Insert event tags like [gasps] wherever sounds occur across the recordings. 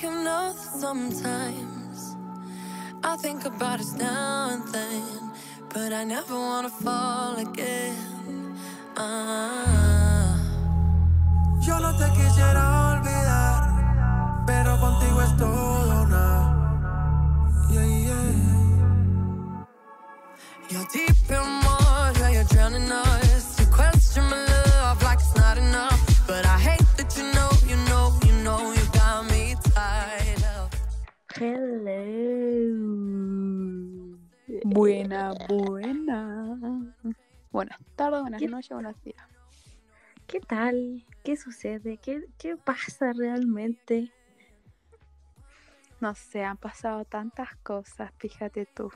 You know that sometimes I think about us now and then, but I never wanna fall again. Ah. Yo no te quisiera olvidar, pero contigo es todo Buena, buena. Buenas tardes, buenas ¿Qué- noches, buenos días. ¿Qué tal? ¿Qué sucede? ¿Qué, qué pasa realmente? No sé, han pasado tantas cosas, fíjate tú.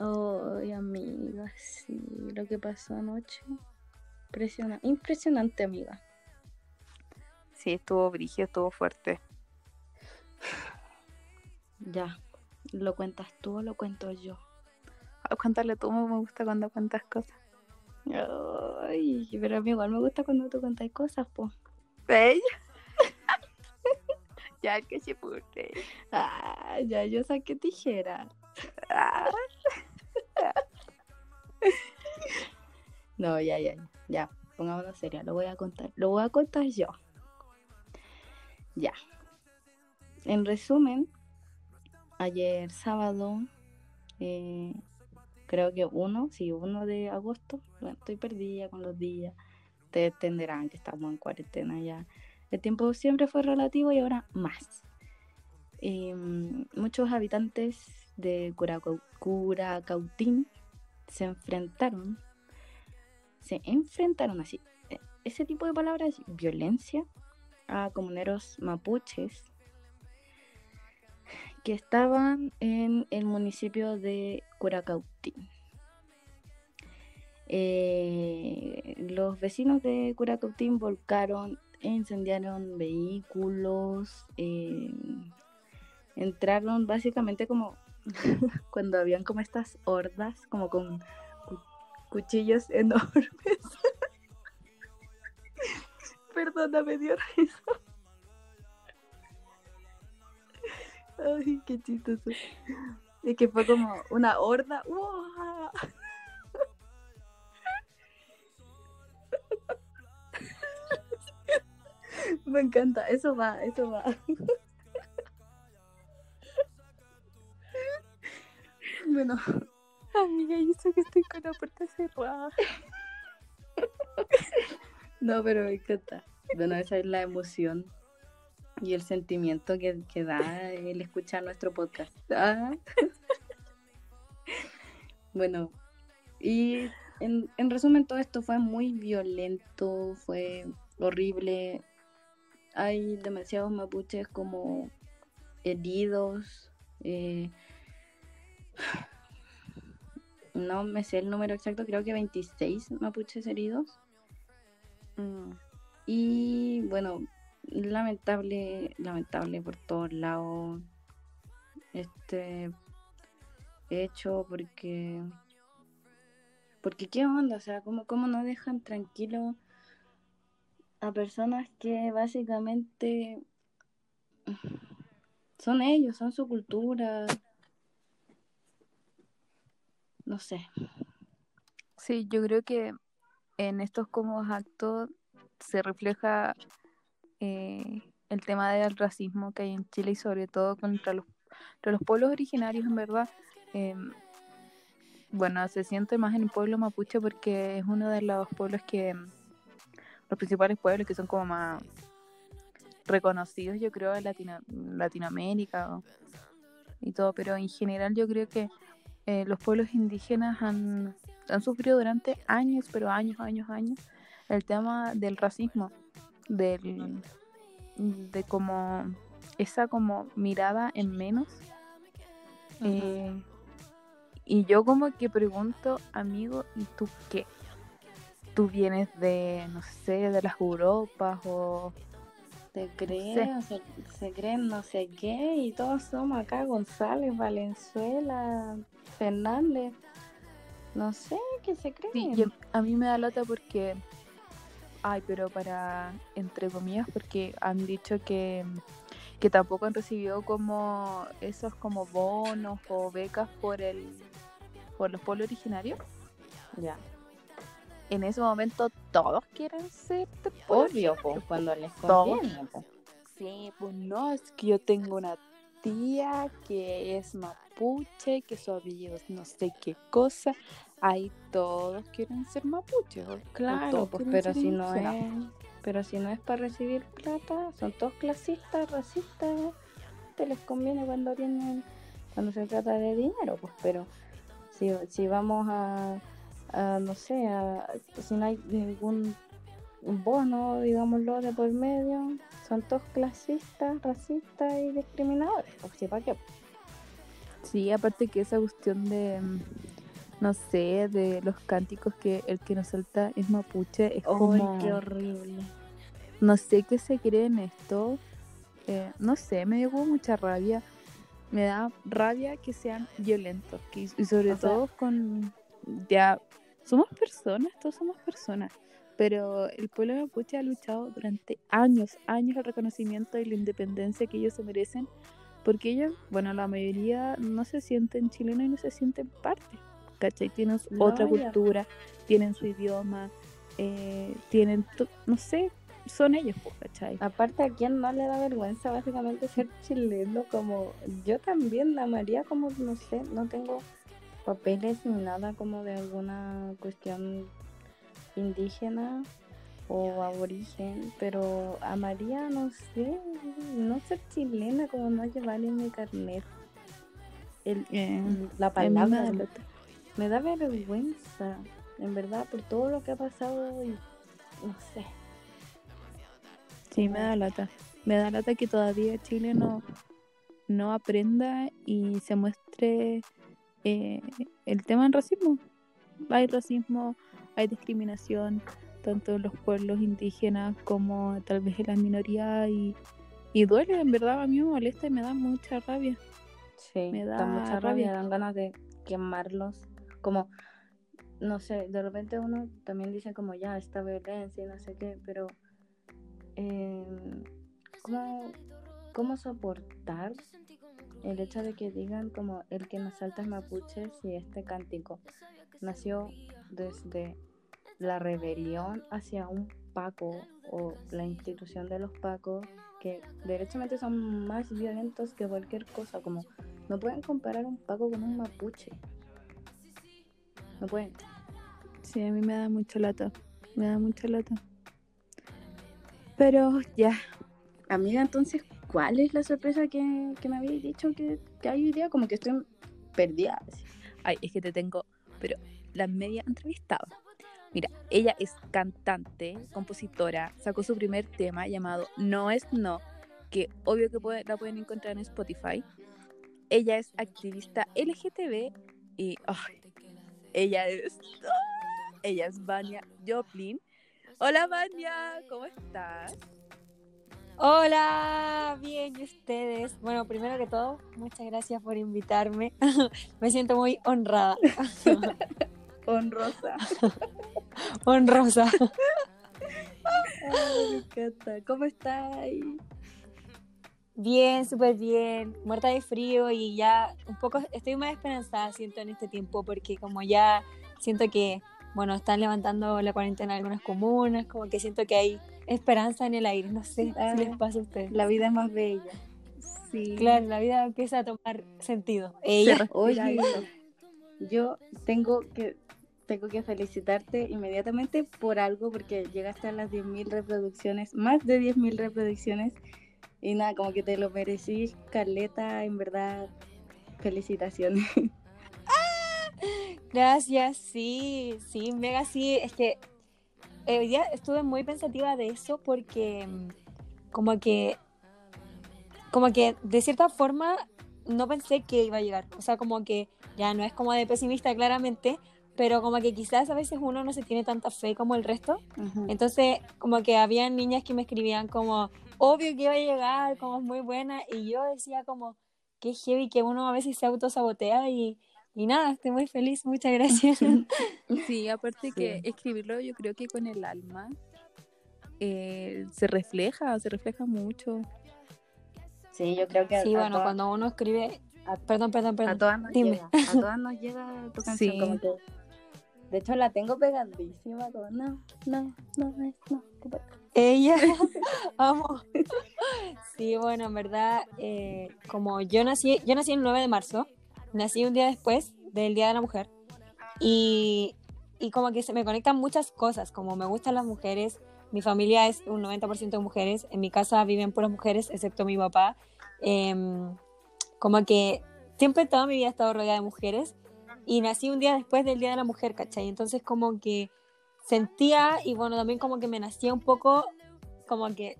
Ay, amiga, sí, lo que pasó anoche. Impresiona- impresionante, amiga. Sí, estuvo brígido, estuvo fuerte. Ya, ¿lo cuentas tú o lo cuento yo? Cuéntale tú, me gusta cuando cuentas cosas. Ay, pero a mí igual me gusta cuando tú contas cosas, po. ¿Ella? [laughs] ya que se pude. Ah, ya yo saqué tijera. Ah, No, ya, ya, ya. Ya, pongámonos seria, lo voy a contar. Lo voy a contar yo. Ya. En resumen, ayer sábado, eh, creo que uno, sí, uno de agosto. Bueno, estoy perdida con los días. Ustedes entenderán que estamos en cuarentena ya. El tiempo siempre fue relativo y ahora más. Em, muchos habitantes de Curacau- Curacautín se enfrentaron se enfrentaron así, eh, ese tipo de palabras, violencia, a comuneros mapuches que estaban en el municipio de Curacautín. Eh, los vecinos de Curacautín volcaron, incendiaron vehículos, eh, entraron básicamente como [laughs] cuando habían como estas hordas, como con cu- cuchillos enormes. [laughs] Perdona, me dio risa. Ay, qué chistoso. Es que fue como una horda. ¡Uah! Me encanta, eso va, eso va. Bueno, amiga, yo sé que estoy con la puerta cerrada. No, pero me encanta. Bueno, esa es la emoción y el sentimiento que, que da el escuchar nuestro podcast. Ah. [laughs] Bueno, y en, en resumen todo esto fue muy violento, fue horrible. Hay demasiados mapuches como heridos. eh, [sighs] no me sé el número exacto, creo que 26 mapuches heridos. Mm, Y bueno, lamentable, lamentable por todos lados este hecho porque porque qué onda, o sea, ¿cómo, cómo no dejan tranquilo a personas que básicamente son ellos, son su cultura. No sé. Sí, yo creo que en estos como actos se refleja eh, el tema del racismo que hay en Chile y sobre todo contra los, contra los pueblos originarios, en verdad. Eh, bueno, se siente más en el pueblo mapuche porque es uno de los pueblos que, los principales pueblos que son como más reconocidos, yo creo, en Latino- Latinoamérica y todo, pero en general yo creo que eh, los pueblos indígenas han, han sufrido durante años, pero años, años, años, el tema del racismo, del, de como esa como mirada en menos. Eh, y yo como que pregunto, amigo, ¿y tú qué? ¿Tú vienes de, no sé, de las Europas o Se creen, se, se creen no sé qué y todos somos acá González, Valenzuela, Fernández. No sé qué se creen. Sí, y a- a mí me da lata porque, ay, pero para, entre comillas, porque han dicho que, que tampoco han recibido como esos como bonos o becas por el por los pueblos originarios. Ya. En ese momento todos quieren ser de Obvio, po. cuando les conviene. po. Sí, pues no, es que yo tengo una tía que es mapuche, que su apellido es no sé qué cosa. Ahí todos quieren ser mapuches. Claro, pues, pero si no es, pero si no es para recibir plata, son todos clasistas, racistas, te les conviene cuando tienen, cuando se trata de dinero, pues, pero si, si vamos a, a, no sé, a, si no hay ningún bono, digámoslo, de por medio, son todos clasistas, racistas y discriminadores, pues, ¿sí para qué? Sí, aparte que esa cuestión de, no sé, de los cánticos que el que nos salta es mapuche, es como, qué horrible. no sé qué se cree en esto, eh, no sé, me dio como mucha rabia, me da rabia que sean violentos, que, y sobre O sea- todo con, ya, somos personas, todos somos personas, pero el pueblo mapuche ha luchado durante años, años el reconocimiento y la independencia que ellos se merecen, porque ellos, bueno, la mayoría no se sienten chilenos y no se sienten parte, ¿cachai? Tienen No, otra ya. cultura, tienen su idioma, eh, tienen, no sé, son ellos, pues, ¿cachai? Aparte, ¿a quién no le da vergüenza básicamente ser chileno? Como yo también, la María, como no sé, no tengo papeles ni nada como de alguna cuestión indígena o aborigen, pero a María, no sé, no ser chilena, como no llevar en mi carnet el, Eh, la palabra. me, lata. Me da vergüenza, en verdad, por todo lo que ha pasado y no sé. Sí, me da lata. Me da lata que todavía Chile no, no aprenda y se muestre eh, el tema del racismo. Hay racismo, hay discriminación, tanto en los pueblos indígenas como tal vez en las minorías y, y duele, en verdad, a mí me molesta y me da mucha rabia. Sí, Me da, da mucha rabia, rabia. dan ganas de quemarlos. Como, no sé, de repente uno también dice como ya, esta violencia y no sé qué, pero eh, ¿cómo, ¿cómo soportar el hecho de que digan como el que nos salta es mapuche si este cántico nació desde la rebelión hacia un Paco o la institución de los Pacos que derechamente son más violentos que cualquier cosa, como no pueden comparar un Paco con un mapuche. No pueden. Sí, a mí me da mucha lata. Me da mucha lata. Pero ya, Amiga, entonces, ¿cuál es la sorpresa que, que me habéis dicho que, que hay hoy día? Como que estoy perdida. así. Ay, es que te tengo, pero la media entrevistada. Mira, ella es cantante, compositora, sacó su primer tema llamado No es No, que obvio que puede- la pueden encontrar en Spotify. Ella es activista LGTB y ay, ella es ¡ah! ella es Vania Joplin. Hola Vania, ¿cómo estás? Hola, bien, ¿y ustedes? Bueno, primero que todo, muchas gracias por invitarme. [laughs] Me siento muy honrada, [laughs] Honrosa. honrosa. [laughs] Ay, me encanta. ¿Cómo estás? Bien, súper bien, muerta de frío y ya un poco estoy más esperanzada, siento, en este tiempo, porque como ya siento que, bueno, están levantando la cuarentena en algunas comunas, como que siento que hay esperanza en el aire, no sé Ah. si les pasa a ustedes. La vida es más bella. Sí. Claro, la vida empieza a tomar sentido. Ella, Oye, yo tengo que tengo que felicitarte inmediatamente por algo porque llegaste a las 10.000 reproducciones, más de 10.000 reproducciones y nada, como que te lo merecís, Carleta, en verdad, felicitaciones. [laughs] Gracias, sí, sí, mega sí. Es que eh, hoy día estuve muy pensativa de eso porque mm, como que, como que de cierta forma no pensé que iba a llegar. O sea, como que ya no es como de pesimista claramente, pero como que quizás a veces uno no se tiene tanta fe como el resto. Entonces, como que había niñas que me escribían como, obvio que iba a llegar, como es muy buena, y yo decía como, qué heavy que uno a veces se autosabotea y, y nada, estoy muy feliz, muchas gracias. Sí, aparte que escribirlo yo creo que con el alma eh, se refleja, se refleja mucho. Sí, yo creo que Sí, a, bueno, todas- cuando uno escribe... a- Perdón, perdón, a perdón. todas nos Dime. llega, a todas nos llega tu canción, Sí. como que de hecho la tengo pegadísima, como no, no, no, no, no. Ella, [laughs] [laughs] amo. Sí, bueno, en verdad, eh, como yo nací, yo nací el 9 de marzo, nací un día después del Día de la Mujer, y, y como que se me conectan muchas cosas, como me gustan las mujeres, mi familia es un 90% de mujeres, en mi casa viven puras mujeres, excepto mi papá, em, como que siempre toda mi vida he estado rodeada de mujeres, y nací un día después del Día de la Mujer, ¿cachai? Entonces como que sentía y bueno, también como que me nacía un poco como que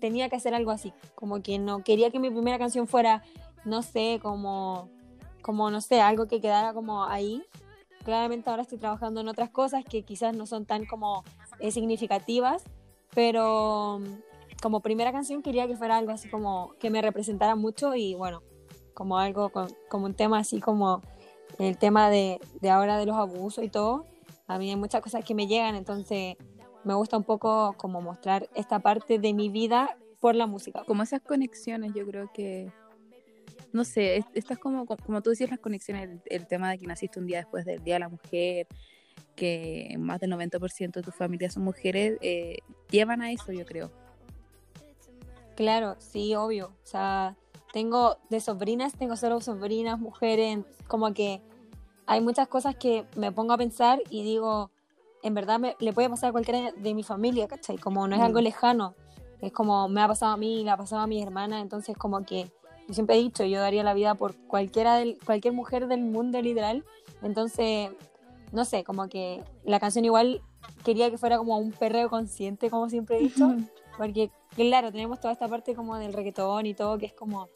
tenía que hacer algo así, como que no quería que mi primera canción fuera, no sé, como, como no sé, algo que quedara como ahí. Claramente ahora estoy trabajando en otras cosas que quizás no son tan como eh, significativas, pero como primera canción quería que fuera algo así como que me representara mucho y bueno, como algo, como un tema así como el tema de, de ahora de los abusos y todo. A mí hay muchas cosas que me llegan, entonces me gusta un poco como mostrar esta parte de mi vida por la música. Como esas conexiones, yo creo que. No sé, es- estas como, como tú decías, las conexiones, el, el tema de que naciste un día después del Día de la Mujer, que más del 90% de tu familia son mujeres, eh, llevan a eso, yo creo. Claro, sí, obvio. O sea, tengo de sobrinas, tengo solo sobrinas, mujeres, como que hay muchas cosas que me pongo a pensar y digo, en verdad me, le puede pasar a cualquiera de mi familia, ¿cachai? Como no es Mm. algo lejano, es como me ha pasado a mí, le ha pasado a mi hermana, entonces como que yo siempre he dicho, yo daría la vida por cualquiera del, cualquier mujer del mundo literal, entonces, no sé, como que la canción igual quería que fuera como un perreo consciente, como siempre he dicho, porque claro, tenemos toda esta parte como del reggaetón y todo, que es como,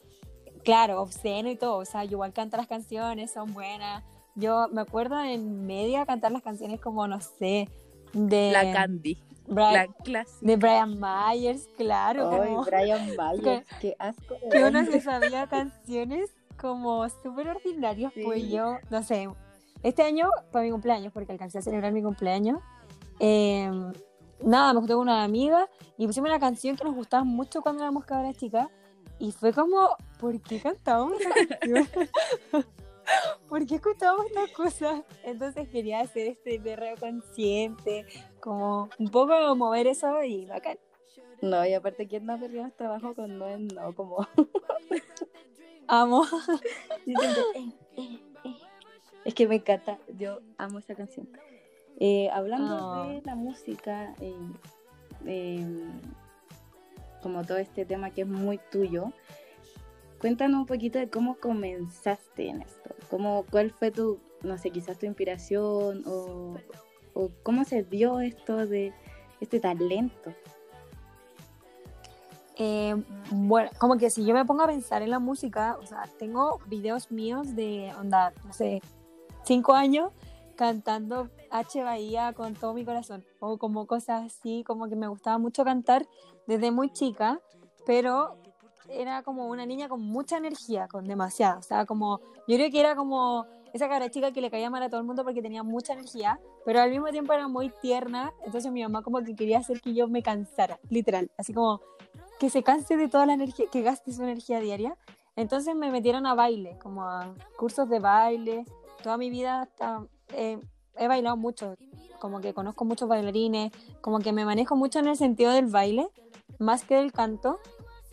claro, obsceno y todo, o sea, yo igual canto las canciones, son buenas. Yo me acuerdo en media cantar las canciones como, no sé, de, La Candy, Brian, la clásica. de Brian Myers, claro, Ay, como Brian [laughs] Myers, qué asco. que uno se sabía canciones como súper ordinarias, pues Sí. yo, no sé, este año fue mi cumpleaños, porque alcancé a celebrar mi cumpleaños, eh, nada, me junté con una amiga y pusimos una canción que nos gustaba mucho cuando éramos cabras chicas, y fue como, ¿por qué cantábamos esa canción? [laughs] [laughs] ¿Por qué escuchábamos estas cosas? Entonces quería hacer este perreo consciente, como un poco mover eso y bacán. No, y aparte, ¿quién no ha perdido trabajo con no es no? Como, [laughs] Amo. [laughs] eh, eh, eh. Es que me encanta, yo amo esa canción. Hablando Ah. de la música, eh, como todo este tema que es muy tuyo, cuéntanos un poquito de cómo comenzaste en esto. Cómo, ¿Cuál fue tu, no sé, quizás tu inspiración o, o cómo se dio esto de este talento? Eh, bueno, como que si yo me pongo a pensar en la música, o sea, tengo videos míos de, onda, no sé, cinco años cantando H Bahía con todo mi corazón, o como cosas así, como que me gustaba mucho cantar desde muy chica, pero era como una niña con mucha energía, con demasiada, o sea, como, yo creo que era como esa cara chica que le caía mal a todo el mundo porque tenía mucha energía, pero al mismo tiempo era muy tierna, entonces mi mamá como que quería hacer que yo me cansara, literal, así como que se canse de toda la energía, que gaste su energía diaria. Entonces me metieron a baile, como a cursos de baile. Toda mi vida hasta, eh, he bailado mucho, como que conozco muchos bailarines, como que me manejo mucho en el sentido del baile, más que del canto.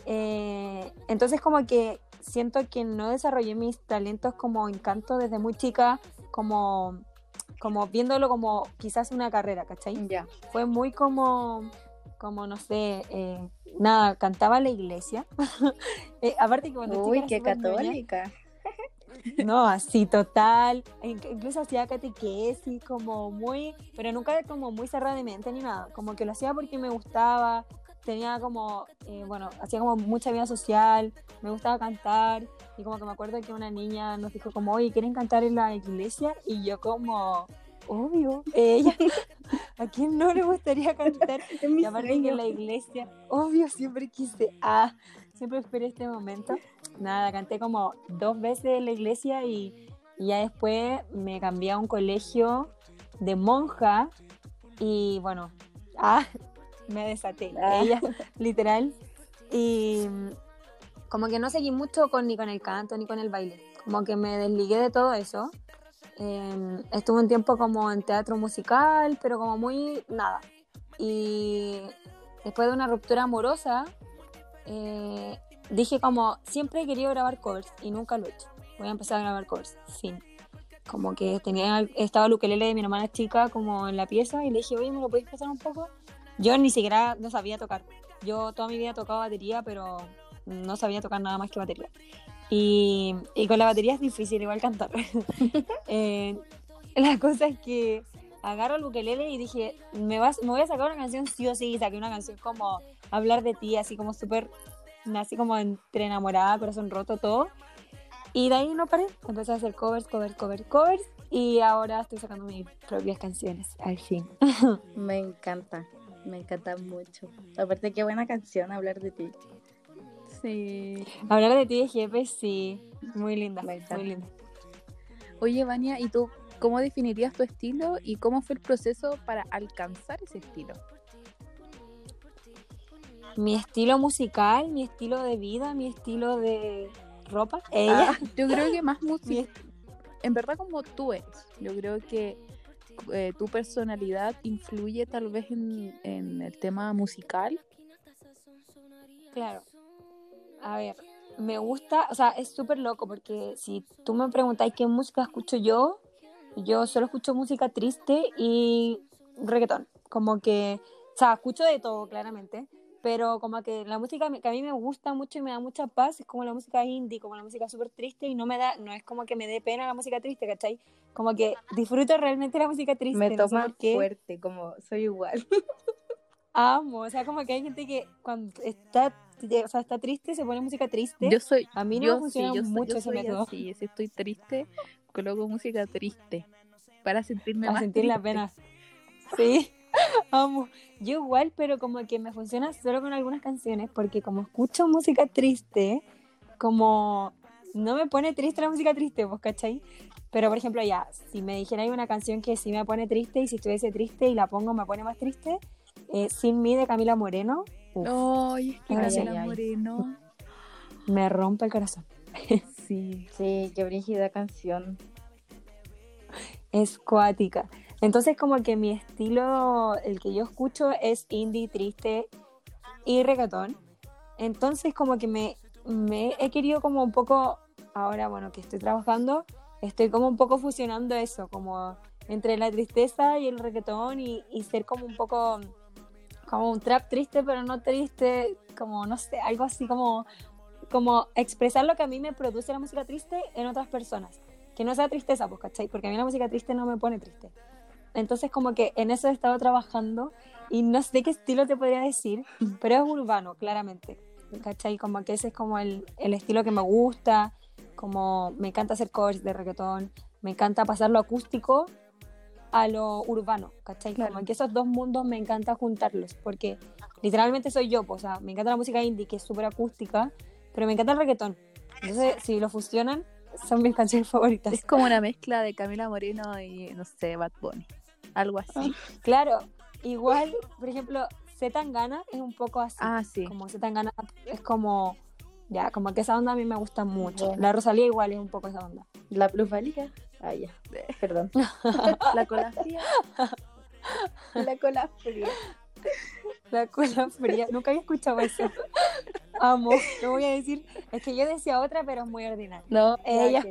Eh, entonces como que siento que no desarrollé mis talentos como en canto desde muy chica, como, como viéndolo como quizás una carrera, ¿cachai? Ya. fue muy como, como no sé, eh, nada, cantaba en la iglesia. [laughs] Eh, aparte que cuando Uy, qué católica. [laughs] No, así total. Inc- Incluso hacía catequesis, como muy, pero nunca como muy cerrada de mente ni nada. Como que lo hacía porque me gustaba. Tenía como, eh, bueno, hacía como mucha vida social, me gustaba cantar. Y como que me acuerdo que una niña nos dijo como, oye, ¿quieren cantar en la iglesia? Y yo como, obvio, [laughs] ella, ¿a quién no le gustaría cantar? [laughs] Y aparte que en la iglesia, obvio, siempre quise, ah, siempre esperé este momento. Nada, canté como dos veces en la iglesia y, y ya después me cambié a un colegio de monja y bueno, ah, me desaté, Ah. ella, [laughs] literal. Y como que no seguí mucho con, ni con el canto ni con el baile. Como que me desligué de todo eso. Eh, estuve un tiempo como en teatro musical, pero como muy nada. Y después de una ruptura amorosa, eh, dije como, siempre he querido grabar covers y nunca lo he hecho. Voy a empezar a grabar covers, fin. Como que tenía, estaba el ukelele de mi hermana chica como en la pieza y le dije, oye, ¿me lo podéis pasar un poco? Yo ni siquiera no sabía tocar. Yo toda mi vida he tocado batería, pero no sabía tocar nada más que batería. Y, y con la batería es difícil igual cantar. [laughs] Eh, la cosa es que agarro el ukelele y dije, me, vas, me voy a sacar una canción sí o sí. Y saqué una canción como hablar de ti, así como súper, así como entre enamorada, corazón roto, todo. Y de ahí no paré. Empecé a hacer covers, covers, covers, covers. Y ahora estoy sacando mis propias canciones, al fin. Me encanta, me encanta mucho. Aparte, qué buena canción hablar de ti. Sí. Hablar de ti de jefe, sí. Muy linda, Me encanta. muy linda. Oye, Vania, ¿y tú cómo definirías tu estilo y cómo fue el proceso para alcanzar ese estilo? Mi estilo musical, mi estilo de vida, mi estilo de ropa. Ella. Ah, yo creo que más [laughs] música, en verdad como tú eres. Yo creo que eh, tu personalidad influye tal vez en, en el tema musical. Claro. A ver, me gusta, o sea, es súper loco porque si tú me preguntáis qué música escucho yo, yo solo escucho música triste y reggaetón. Como que, o sea, escucho de todo, claramente, pero como que la música que a mí me gusta mucho y me da mucha paz es como la música indie, como la música súper triste y no me da, no es como que me dé pena la música triste, ¿cachai? Como que disfruto realmente la música triste. Me no sé toma qué. fuerte, como soy igual. Amo, o sea, como que hay gente que cuando está, o sea, está triste se pone música triste. Yo soy, A mí no yo, me funciona sí, yo soy- mucho yo ese método. así, si estoy triste, coloco música triste para sentirme a más sentir la triste. pena. [laughs] Sí, amo. Yo igual, pero como que me funciona solo con algunas canciones, porque como escucho música triste, como no me pone triste la música triste, ¿vos cachai? Pero por ejemplo, ya, si me dijerais una canción que sí me pone triste y si estuviese triste y la pongo me pone más triste, eh, Sin mí de Camila Moreno, uf, Ay, es que Ay, Camila ay, ay. Moreno. me rompe el corazón. Sí. Sí, qué brígida canción. es cuática. Entonces como que mi estilo, el que yo escucho es indie, triste y reggaetón. Entonces como que me, he querido como un poco, ahora bueno que estoy trabajando, estoy como un poco fusionando eso, como entre la tristeza y el reggaetón y, y ser como un poco como un trap triste pero no triste, como no sé, algo así como, como expresar lo que a mí me produce la música triste en otras personas que no sea tristeza, pues, ¿cachai? Porque a mí la música triste no me pone triste. Entonces, como que en eso he estado trabajando y no sé qué estilo te podría decir, pero es urbano, claramente. ¿cachai? Como que ese es como el, el estilo que me gusta, como me encanta hacer covers de reggaetón, me encanta pasarlo acústico a lo urbano, ¿cachai? Claro. Como que esos dos mundos me encanta juntarlos, porque literalmente soy yo, pues, o sea, me encanta la música indie, que es súper acústica, pero me encanta el reggaetón. Entonces, si lo fusionan, son mis canciones favoritas. Es como una mezcla de Camila Moreno y, no sé, Bad Bunny. Algo así. Claro, igual, por ejemplo, Z Tangana es un poco así. Ah, sí. Como Z Tangana es como, ya, como que esa onda a mí me gusta mucho. Bueno. La Rosalía igual es un poco esa onda. La plusvalía. Ah, ya. [laughs] Perdón. La cola fría. La cola fría. La cola fría, nunca había escuchado eso. Amo, no voy a decir, es que yo decía otra, pero es muy ordinaria. No, Ella.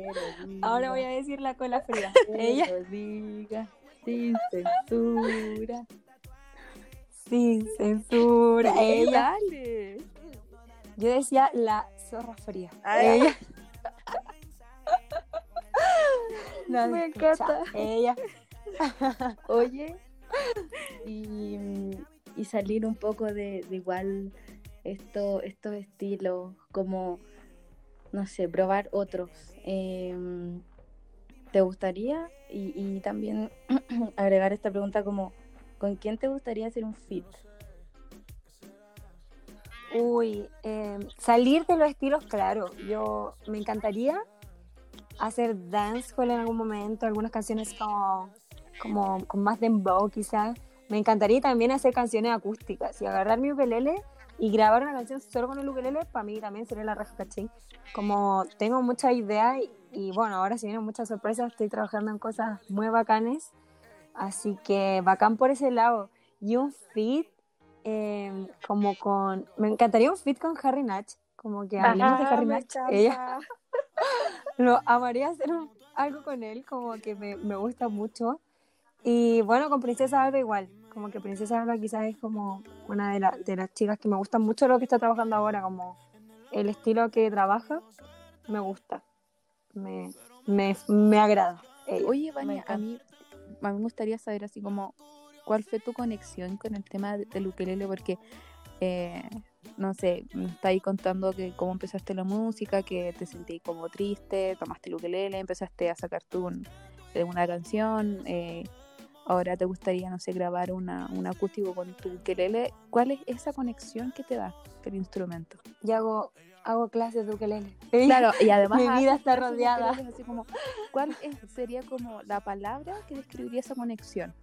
lo Ahora voy a decir la cola fría. Ella, lo diga sin censura. sin censura. Ella, Dale. yo decía la zorra fría. Ay. Ella. La [laughs] Me encanta. Ella. [laughs] Oye, y, y salir un poco de, de igual esto, estos estilos, como, no sé, probar otros. Em, ¿Te gustaría? Y, también [clears throat] agregar esta pregunta como, ¿con quién te gustaría hacer un fit? Uy, eh, salir de los estilos, claro. Yo me encantaría hacer dancehall en algún momento, algunas canciones como, como con más dembow quizás. Me encantaría también hacer canciones acústicas y agarrar mi ukelele Y grabar una canción solo con el ukelele, para mí también sería la raja, ¿cachai? Como tengo muchas ideas y, y bueno, ahora si vienen muchas sorpresas, estoy trabajando en cosas muy bacanes. Así que bacán por ese lado. Y un fit, eh, como con. Me encantaría un fit con Harry Natch. Como que hablemos de Harry Natch. Ella, [laughs] lo amaría hacer un- algo con él, como que me, me gusta mucho. Y bueno, con Princesa Alba igual. Como que Princesa Alba quizás es como una de, la- de las chicas que me gustan mucho lo que está trabajando ahora, como el estilo que trabaja, me gusta. Me, me, me agrada. ella. Oye, Vania, a mí, a mí me gustaría saber así como cuál fue tu conexión con el tema de- del ukelele, porque eh, no sé, me estáis contando que cómo empezaste la música, que te sentí como triste, tomaste el ukelele, empezaste a sacar tú un- eh, una canción, eh, ahora te gustaría, no sé, grabar una, un acústico con tu ukelele. ¿Cuál es esa conexión que te da el instrumento? Y hago, hago clases de ukelele. Claro, y además Mi vida está rodeada. ukelele, así como, ¿Cuál es- sería como la palabra que describiría esa conexión?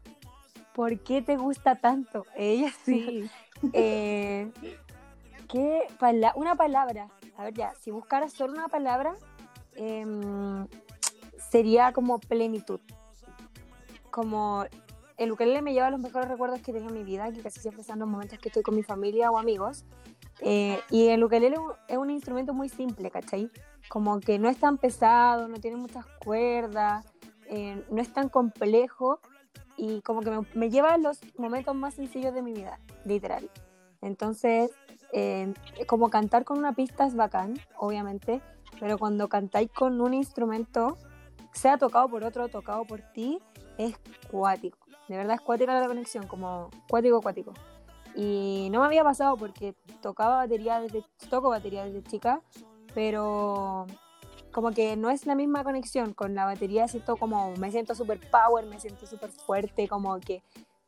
¿Por qué te gusta tanto? Ella [laughs] Sí. Eh, ¿Qué pala- una palabra? A ver, ya, si buscaras solo una palabra, em, sería como plenitud. Como el ukelele me lleva a los mejores recuerdos que tengo en mi vida, que casi siempre son los momentos que estoy con mi familia o amigos. Eh, y el ukelele es un instrumento muy simple, ¿cachai? Como que no es tan pesado, no tiene muchas cuerdas, eh, no es tan complejo y como que me, me lleva a los momentos más sencillos de mi vida, literal. Entonces, eh, como cantar con una pista es bacán, obviamente, pero cuando cantáis con un instrumento, sea tocado por otro tocado por ti, es cuático. De verdad es cuática la conexión, como cuático, cuático. Y no me había pasado porque tocaba batería desde, toco batería desde chica, pero como que no es la misma conexión con la batería, siento como, me siento súper power, me siento súper fuerte, como que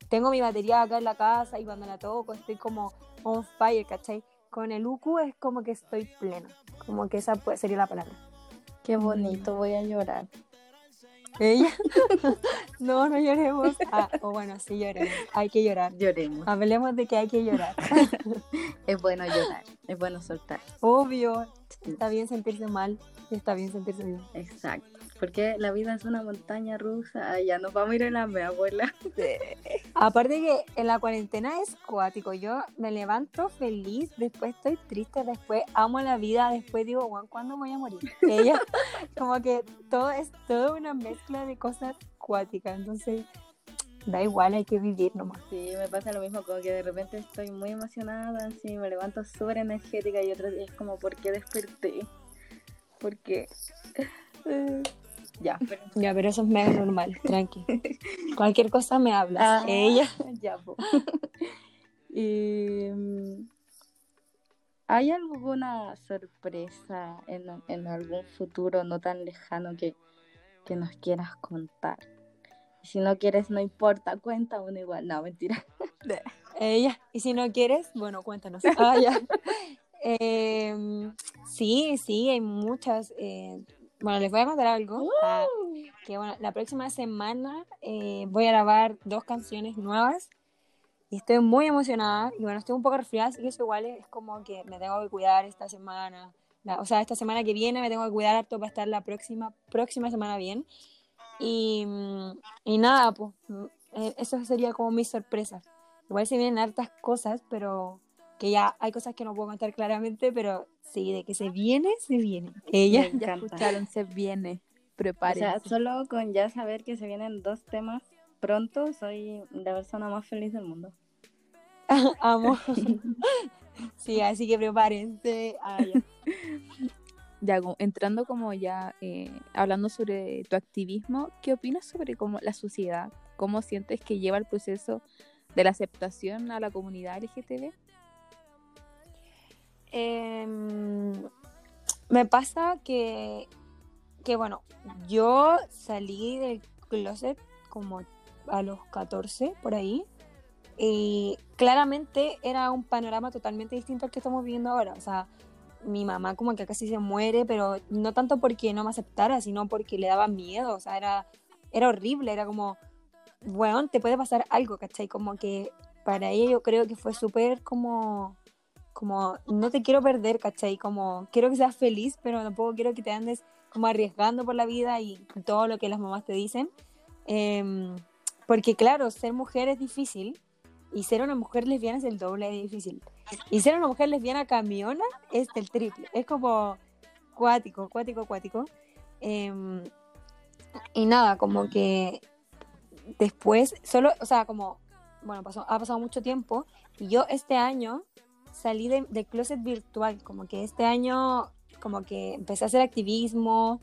tengo mi batería acá en la casa y cuando la toco estoy como on fire, ¿cachai? Con el uku es como que estoy plena, como que esa puede- sería la palabra. Qué bonito, voy a llorar. ¿Ella? [laughs] no, no lloremos. Ah, o bueno, sí lloremos, hay que llorar. Lloremos. Hablemos de que hay que llorar. [laughs] Es bueno llorar, es bueno soltar. Obvio, está bien sentirse mal está bien sentirse bien. Exacto. Porque la vida es una montaña rusa. Ay, ya nos vamos a ir en la mi abuela. [laughs] Aparte que en la cuarentena es cuático. Yo me levanto feliz, después estoy triste, después amo la vida, después digo, "Guau, ¿cuándo voy a morir? Ella, [laughs] como que todo es toda una mezcla de cosas cuáticas. Entonces, da igual, hay que vivir nomás. Sí, me pasa lo mismo, como que de repente estoy muy emocionada, así me levanto súper energética y otros días es como, ¿por qué desperté? Porque... [laughs] ya, pero... Ya, pero eso es mega normal, tranqui. [laughs] Cualquier cosa me hablas. Ah, Ella. [laughs] Ya, [laughs] y, mm, ¿Hay alguna sorpresa en, en algún futuro no tan lejano que, que nos quieras contar? Si no quieres, no importa, cuenta uno igual. No, mentira. Ella. Y si no quieres, bueno, cuéntanos. Ah, ya. Em, sí, sí, hay muchas. eh, bueno, les voy a contar algo. Ah, que bueno, la próxima semana eh, voy a grabar dos canciones nuevas y estoy muy emocionada. Y bueno, estoy un poco resfriada, así que eso igual es como que me tengo que cuidar esta semana. La- o sea, esta semana que viene me tengo que cuidar harto para estar la próxima, próxima semana bien. Y, mm, y nada, pues mm, eh, eso sería como mi sorpresa. Igual se vienen hartas cosas, pero que ya hay cosas que no puedo contar claramente, pero sí, de que se viene, se viene. Ella. Ya escucharon, se viene. O Prepárense. sea, solo con ya saber que se vienen dos temas pronto, soy la persona más feliz del mundo. [laughs] Amo. [laughs] Sí, así que prepárense. Ah, ya. Entrando como ya, eh, hablando sobre tu activismo, ¿qué opinas sobre como la sociedad? ¿Cómo sientes que lleva el proceso de la aceptación a la comunidad LGTB? Em, me pasa que, que, bueno, yo salí del closet como a los 14, por ahí, y claramente era un panorama totalmente distinto al que estamos viviendo ahora. O sea, mi mamá como que casi se muere, pero no tanto porque no me aceptara, sino porque le daba miedo. O sea, era, era horrible, era como, weón, te puede pasar algo, ¿cachai? Como que para ella yo creo que fue súper como como no te quiero perder, ¿cachai? Como quiero que seas feliz, pero tampoco quiero que te andes como arriesgando por la vida y todo lo que las mamás te dicen. Em, porque claro, ser mujer es difícil y ser una mujer lesbiana es el doble de difícil. Y ser una mujer lesbiana camiona es el triple. Es como cuático, cuático, cuático. Em, y nada, como que después, solo, o sea, como, bueno, pasó, ha pasado mucho tiempo y yo este año salí de, closet virtual, como que este año, como que empecé a hacer activismo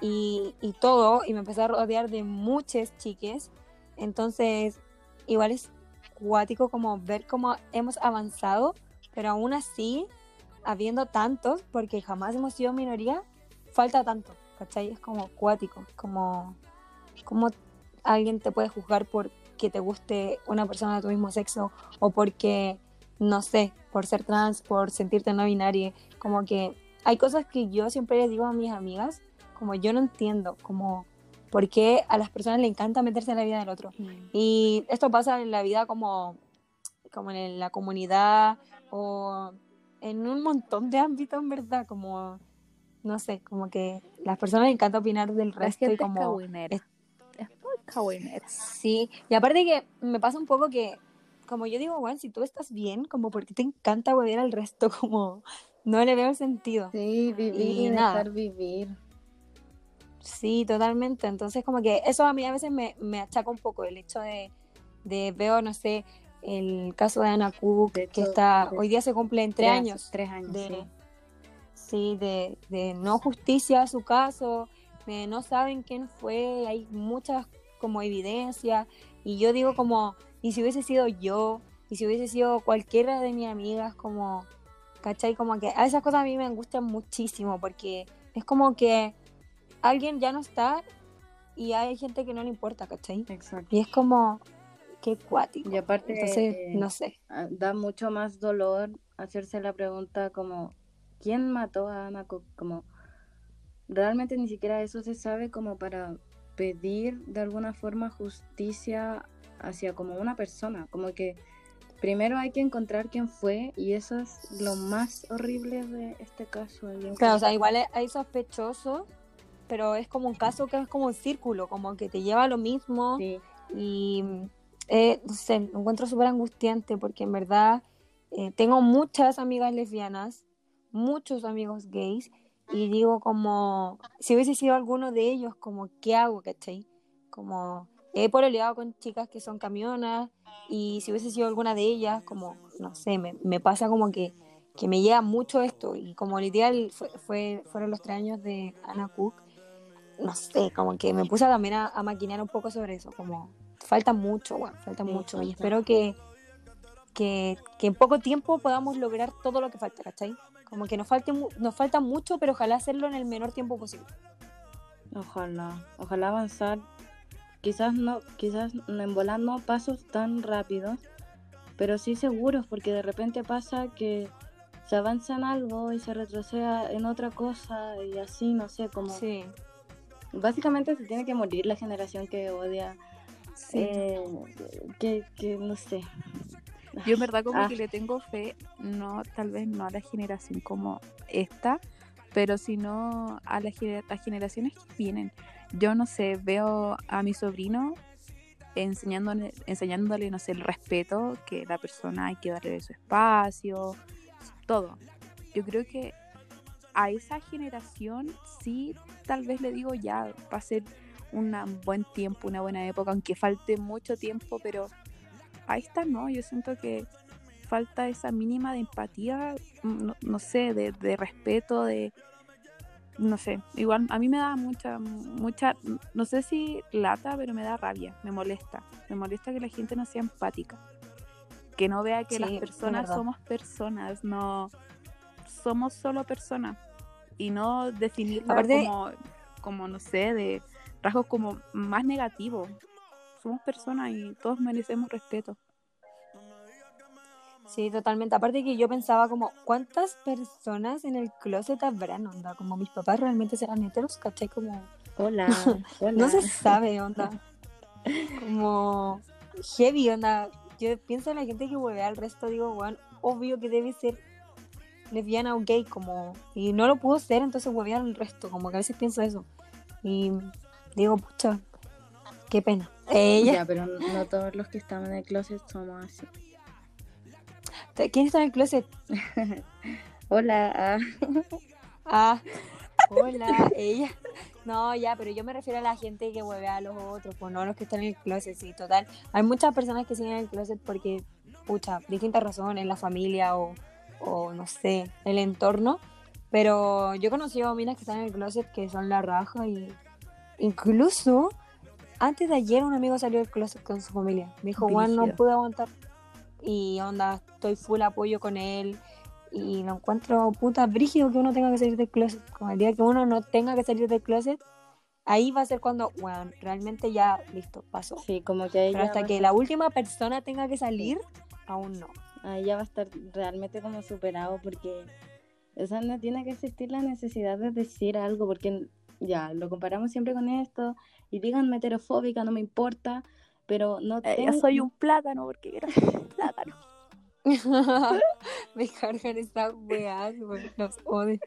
y, y todo, y me empecé a rodear de muchas chiques, entonces igual es cuático como ver cómo hemos avanzado, pero aún así, habiendo tantos, porque jamás hemos sido minoría, falta tanto, ¿cachai? Es como cuático, como, como alguien te puede juzgar porque te guste una persona de tu mismo sexo o porque, no sé, por ser trans, por sentirte no binaria, como que hay cosas que yo siempre les digo a mis amigas, como yo no entiendo, como por qué a las personas le encanta meterse en la vida del otro. Y esto pasa en la vida como, como en la comunidad o en un montón de ámbitos, en verdad, como, no sé, como que las personas les encanta opinar del resto y como... es- Es muy. Sí, y aparte que me pasa un poco que, como yo digo, bueno, si tú estás bien, como porque te encanta huevear al resto, [laughs] como no le veo el sentido. Sí, vivir Y dejar vivir. Sí, totalmente. Entonces, como que eso a mí a veces me, me achaca un poco el hecho de, de veo, no sé, el caso de Ana Cook, De que está, de- hoy día se cumplen tres años. Tres años, de, sí. sí, de, de no justicia a su caso, de no saben quién fue, hay muchas como evidencia, y yo digo como, y si hubiese sido yo, y si hubiese sido cualquiera de mis amigas, como, ¿cachai? Como que a esas cosas a mí me angustian muchísimo, porque es como que alguien ya no está y hay gente que no le importa, ¿cachai? Exacto. Y es como, qué cuático. Y aparte, Entonces, eh, no sé. ah, da mucho más dolor hacerse la pregunta como ¿quién mató a Ana? Como realmente ni siquiera eso se sabe como para pedir de alguna forma justicia hacia como una persona, como que primero hay que encontrar quién fue y eso es lo más horrible de este caso. Claro, o sea, igual hay- sospechosos, pero es como un caso que es como un círculo, como que te lleva a lo mismo Sí, y eh, no sé, encuentro súper angustiante porque en verdad eh, tengo muchas amigas lesbianas, muchos amigos gays y digo como, si hubiese sido alguno de ellos, como, ¿qué hago, cachai? Como, he pololeado con chicas que son camionas y si hubiese sido alguna de ellas, como, no sé, me, me pasa como que, que me llega mucho esto y como el ideal fue, fue- fueron los tres años de Anna Cook, no sé, como que me puse también a, a maquinar un poco sobre eso, como falta mucho, bueno, falta Sí, mucho y espero que, que, que en poco tiempo podamos lograr todo lo que falta, ¿cachai? Como que nos, falte, nos falta mucho, pero ojalá hacerlo en el menor tiempo posible. ojalá, ojalá avanzar. Quizás no, quizás en volar no pasos tan rápidos, pero sí seguros, porque de repente pasa que se avanza en algo y se retrocede en otra cosa y así, no sé, como Sí, básicamente se tiene que morir la generación que odia, sí. eh, que, que no sé. Yo en verdad como Ah. que le tengo fe, no, tal vez no a la generación como esta, pero sino a las, las generaciones que vienen. Yo no sé, veo a mi sobrino enseñándole, enseñándole, no sé, el respeto, que la persona hay que darle su espacio, todo. Yo creo que a esa generación sí, tal vez le digo ya, va a ser un buen tiempo, una buena época, aunque falte mucho tiempo, pero a esta no, yo siento que falta esa mínima de empatía, mm, no, no sé, de, de respeto, de, no sé, igual a mí me da mucha, mucha, no sé si lata, pero me da rabia, me molesta, me molesta que la gente no sea empática, que no vea que Sí, las personas somos personas, no somos solo personas y no definirla Aparte- como, como, no sé, de rasgos como más negativos. Somos personas y todos merecemos respeto. Sí, totalmente. Aparte que yo pensaba como, ¿cuántas personas en el closet habrán, onda? Como mis papás realmente serán heteros, ¿cachai? Como, Hola, [laughs] hola. no se sabe, onda. Como heavy, onda. Yo pienso en la gente que huevea al resto, digo, bueno, obvio que debe ser lesbiana o gay, como, y no lo pudo ser, entonces huevean el resto, como que a veces pienso eso. Y digo, pucha, qué pena. Ella, Ya, pero no todos los que estamos en el closet somos así. ¿quién está en el closet? [laughs] Hola. ah. [laughs] Hola, ella. No, ya, pero yo me refiero a la gente que huevea a los otros, pues no los que están en el closet, sí, total. Hay muchas personas que siguen en el closet porque, pucha, distintas razones, la familia o, o no sé, el entorno. Pero yo he conocido a minas que están en el closet que son la raja y incluso antes de ayer un amigo salió del closet con su familia. Me dijo, Juan, no pude aguantar. Y onda, estoy full apoyo con él. Y lo encuentro puta brígido que uno tenga que salir del closet. Como el día que uno no tenga que salir del closet, ahí va a ser cuando, bueno, realmente ya, listo, pasó. Sí, como que ahí Pero hasta que ser- la última persona tenga que salir, aún no. ahí ya va a estar realmente como superado porque o sea, no tiene que existir la necesidad de decir algo porque ya lo comparamos siempre con esto y díganme heterofóbica, no me importa, pero no Eh, tengo- yo soy un plátano [laughs] porque un plátano. Me cargan estas weas, odio.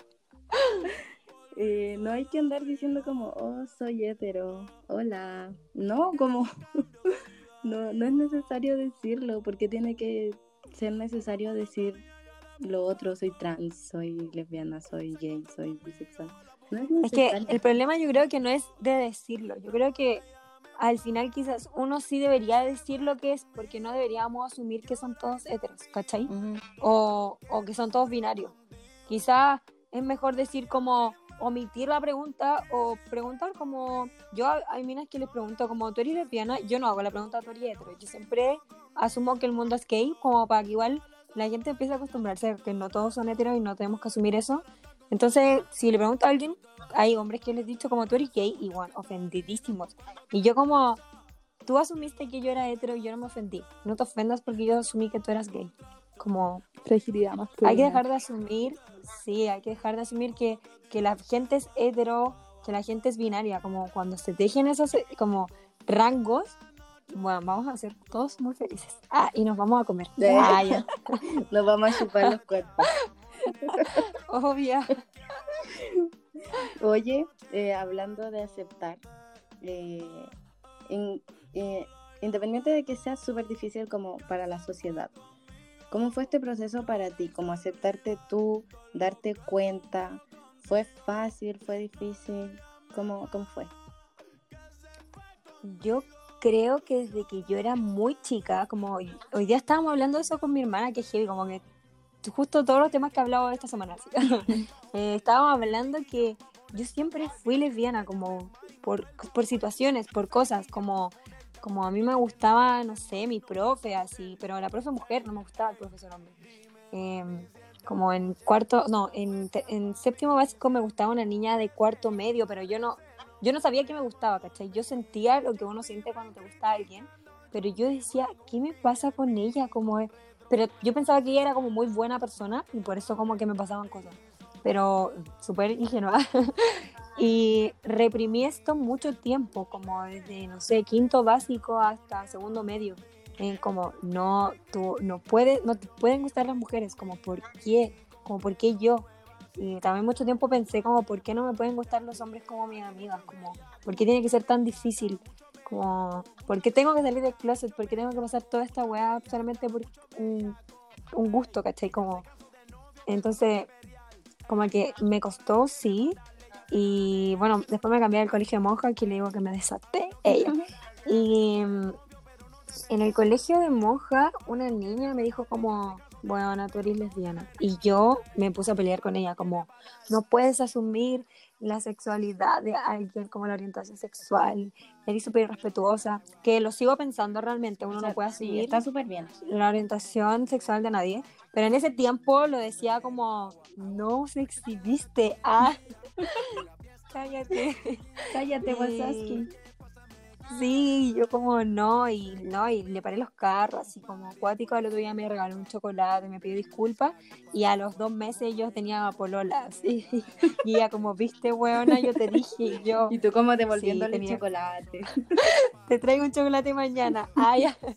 eh, no hay que andar diciendo como, oh, soy hetero, hola. No, como, [laughs] no, no es necesario decirlo, porque tiene que ser necesario decir lo otro, soy trans, soy lesbiana, soy gay, soy bisexual. Es que el problema yo creo que no es de decirlo. Yo creo que al final quizás uno sí debería decir lo que es, porque no deberíamos asumir que son todos heteros, ¿cachai? Ujú. o, o que son todos binarios. Quizá es mejor decir como omitir la pregunta o preguntar como yo hay minas que les pregunto como tú eres lesbiana, yo no hago la pregunta tú eres hetero, yo siempre asumo que el mundo es gay como para que igual la gente empiece a acostumbrarse a que no todos son heteros y no tenemos que asumir eso. Entonces, si le pregunto a alguien, hay hombres que les he dicho como tú eres gay y bueno, ofendidísimos. Y yo como, tú asumiste que yo era hetero y yo no me ofendí. No te ofendas porque yo asumí que tú eras gay. Como, Fragilidad masculina. hay que dejar de asumir, sí, hay que dejar de asumir que, que la gente es hetero, que la gente es binaria, como cuando se dejen esos como rangos, bueno, vamos a ser todos muy felices. Ah, y nos vamos a comer. Sí. Ah, ya. [laughs] Nos vamos a chupar los cuerpos. [laughs] Obvio. Oye, eh, hablando de aceptar, eh, eh, independiente de que sea súper difícil como para la sociedad, ¿cómo fue este proceso para ti? ¿Cómo aceptarte tú, darte cuenta? ¿Fue fácil? ¿Fue difícil? ¿Cómo, cómo fue? Yo creo que desde que yo era muy chica, como hoy, hoy día estábamos hablando de eso con mi hermana, que es heavy, como que justo todos los temas que he hablado esta semana. así. [laughs] [laughs] Eh, estábamos hablando que yo siempre fui lesbiana, como por, por situaciones, por cosas, como, como a mí me gustaba, no sé, mi profe, así, pero la profe mujer, no me gustaba el profesor hombre. Em, como en cuarto, no, en, en séptimo básico me gustaba una niña de cuarto medio, pero yo no, yo no sabía que me gustaba, ¿cachai? Yo sentía lo que uno siente cuando te gusta alguien, pero yo decía, ¿qué me pasa con ella? Como Pero yo pensaba que ella era como muy buena persona y por eso como que me pasaban cosas. Pero súper ingenua. [laughs] y reprimí esto mucho tiempo, como desde, no sé, quinto básico hasta segundo medio. En como, no, tú no puedes, no te pueden gustar las mujeres, como, ¿por qué? Como, ¿por qué yo? Y también mucho tiempo pensé como, ¿por qué no me pueden gustar los hombres como mis amigas? Como, ¿por qué tiene que ser tan difícil? Como, ¿por qué tengo que salir del closet? ¿Por qué tengo que pasar toda esta weá solamente por un, un gusto, ¿cachai? Como, entonces, como que me costó, sí. Y bueno, después me cambié al colegio de monja, que le digo que me desaté ella. Y mm, en el colegio de monja, una niña me dijo como, bueno, tú eres lesbiana. Y yo me puse a pelear con ella, como, no puedes asumir la sexualidad de alguien como la orientación sexual. Eres súper irrespetuosa, que lo sigo pensando realmente, uno O sea, no puede sí, asumir está súper bien. la orientación sexual de nadie, pero en ese tiempo lo decía como, no se exhibiste, ah, [laughs] cállate. Cállate, Wasaski. Sí, yo como no, y no, y le paré los carros, así como acuático, el otro día me regaló un chocolate, me pidió disculpas, y a los dos meses yo tenía polola, [laughs] así, y ella como, viste, weona, yo te dije, y yo, ¿Y tú cómo devolviéndole tenía- chocolate? [laughs] te traigo un chocolate mañana. Ya. [laughs]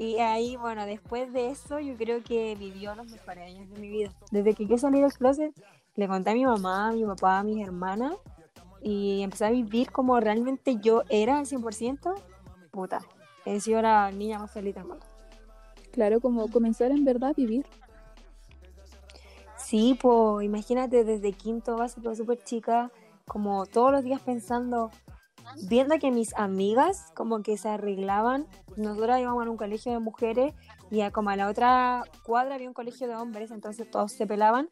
Y ahí, bueno, después de eso, yo creo que vivió los mejores años de mi vida. Desde que yo salí del closet, le conté a mi mamá, a mi papá, a mis hermanas, y empecé a vivir como realmente yo era al 100%, puta. He sido la niña más feliz del mundo. Claro, como comenzar en verdad a vivir. Sí, pues imagínate desde quinto básico, súper chica, como todos los días pensando, viendo que mis amigas como que se arreglaban, nosotras íbamos a un colegio de mujeres y a como a la otra cuadra había un colegio de hombres, entonces todos se pelaban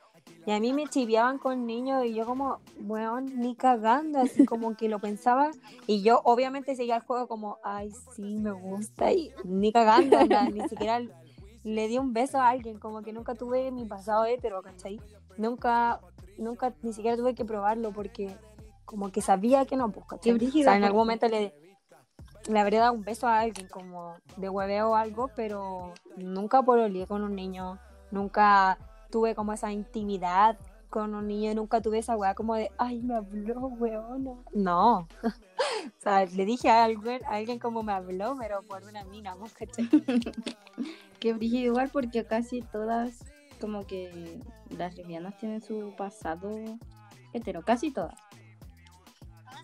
y a mí me chiviaban con niños y yo como, bueno, ni cagando, así como que lo pensaba y yo obviamente seguía el juego como, ay, sí, me gusta y ni cagando, nada, ni siquiera le di un beso a alguien, como que nunca tuve mi pasado hetero, ¿cachai? Nunca, nunca, ni siquiera tuve que probarlo porque como que sabía que no, pues, ¿cachai? O sea, en algún momento le, le habría dado un beso a alguien como de hueveo o algo, pero nunca pololeé con un niño, nunca tuve como esa intimidad con un niño, nunca tuve esa weá como de, ay, me habló, weona. No. [laughs] o sea, le dije a alguien, a alguien como me habló, pero por una mina, ¿no? ¿cachai? [laughs] Qué brígido igual porque casi todas, como que las lesbianas tienen su pasado hetero, casi todas.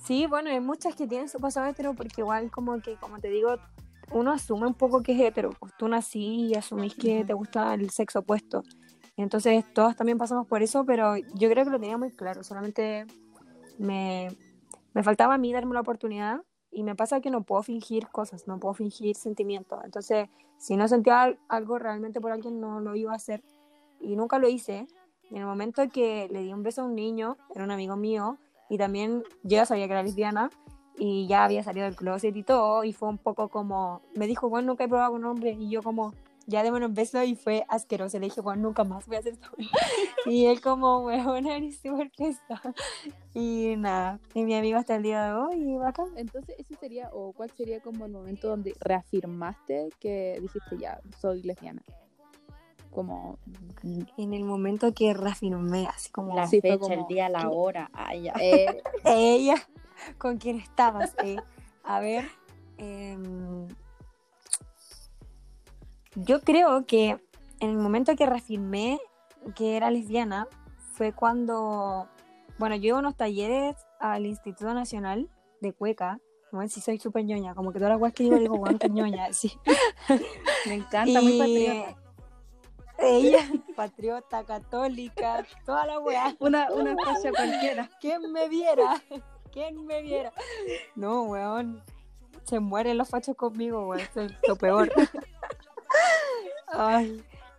Sí, bueno, hay muchas que tienen su pasado hetero porque igual como que, como te digo, uno asume un poco que es hetero. Pues tú nací y asumís que te gusta el sexo opuesto. Entonces todos también pasamos por eso, pero yo creo que lo tenía muy claro. Solamente me, me faltaba a mí darme la oportunidad y me pasa que no puedo fingir cosas, no puedo fingir sentimientos. Entonces, si no sentía al- algo realmente por alguien, no lo iba a hacer. Y nunca lo hice. Y en el momento que le di un beso a un niño, era un amigo mío, y también yo ya sabía que era lesbiana y ya había salido del closet y todo y fue un poco como me dijo bueno nunca he probado con un hombre y yo como ya démonos un beso y fue asqueroso le dije bueno nunca más voy a hacer esto [laughs] y él como weón eres súper está [laughs] y nada y mi amigo hasta el día de hoy y bacán Entonces, ese sería, o cuál sería como el momento donde reafirmaste que dijiste ya, soy lesbiana. Como, en el momento que reafirmé así como La Sí, fecha, el como- día, la hora. Ay, ya. eh, [laughs] ella con quien estabas eh. a ver em, yo creo que en el momento que reafirmé que era lesbiana fue cuando bueno yo iba a unos talleres al Instituto Nacional de Cueca como si soy súper ñoña como que todas las cosas que digo digo guau qué ñoña [laughs] sí. Me encanta, muy Y patriota. ella [laughs] patriota católica toda la weá Una, una fecha cualquiera. ¿Quién me viera? ¿Quién me viera? No, weón. Se mueren los fachos conmigo, weón. Es lo peor.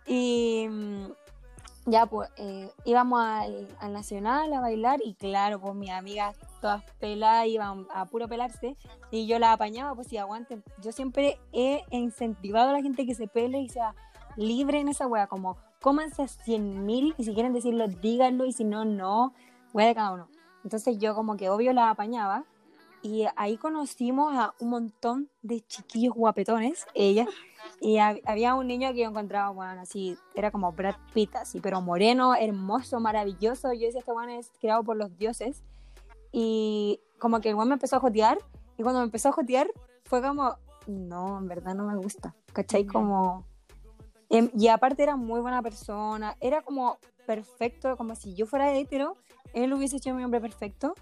Y mm, ya, pues, eh, íbamos al, al Nacional a bailar y claro, pues mis amigas todas peladas iban a puro pelarse y yo las apañaba, pues si aguanten. Yo siempre he incentivado a la gente que se pele y sea libre en esa wea, como cómanse 100 mil y si quieren decirlo, díganlo y si no, no, wea de cada uno. Entonces yo como que obvio la apañaba y ahí conocimos a un montón de chiquillos guapetones, ella, y hab- había un niño que yo encontraba, bueno, así, era como Brad Pitt, así, pero moreno, hermoso, maravilloso, yo decía, este weón es creado por los dioses, y como que el weón me empezó a jotear, y cuando me empezó a jotear, fue como, no, en verdad no me gusta, ¿cachai? Como... em, y aparte era muy buena persona, era como perfecto, como si yo fuera hetero, él hubiese sido mi hombre perfecto,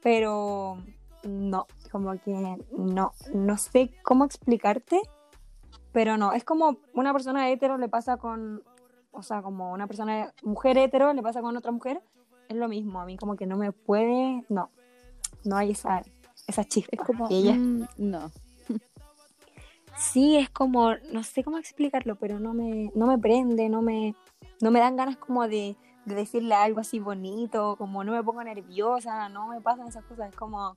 pero no, como que no, no sé cómo explicarte, pero no, es como una persona hetero le pasa con, o sea, como una persona, mujer hetero le pasa con otra mujer, es lo mismo, a mí como que no me puede, no, no hay esa, esa chispa. es como, Y ella, mm, no. [laughs] sí, es como, no sé cómo explicarlo, pero no me, no me prende, no me, no me dan ganas como de, de decirle algo así bonito, como no me pongo nerviosa, no me pasan esas cosas, es como,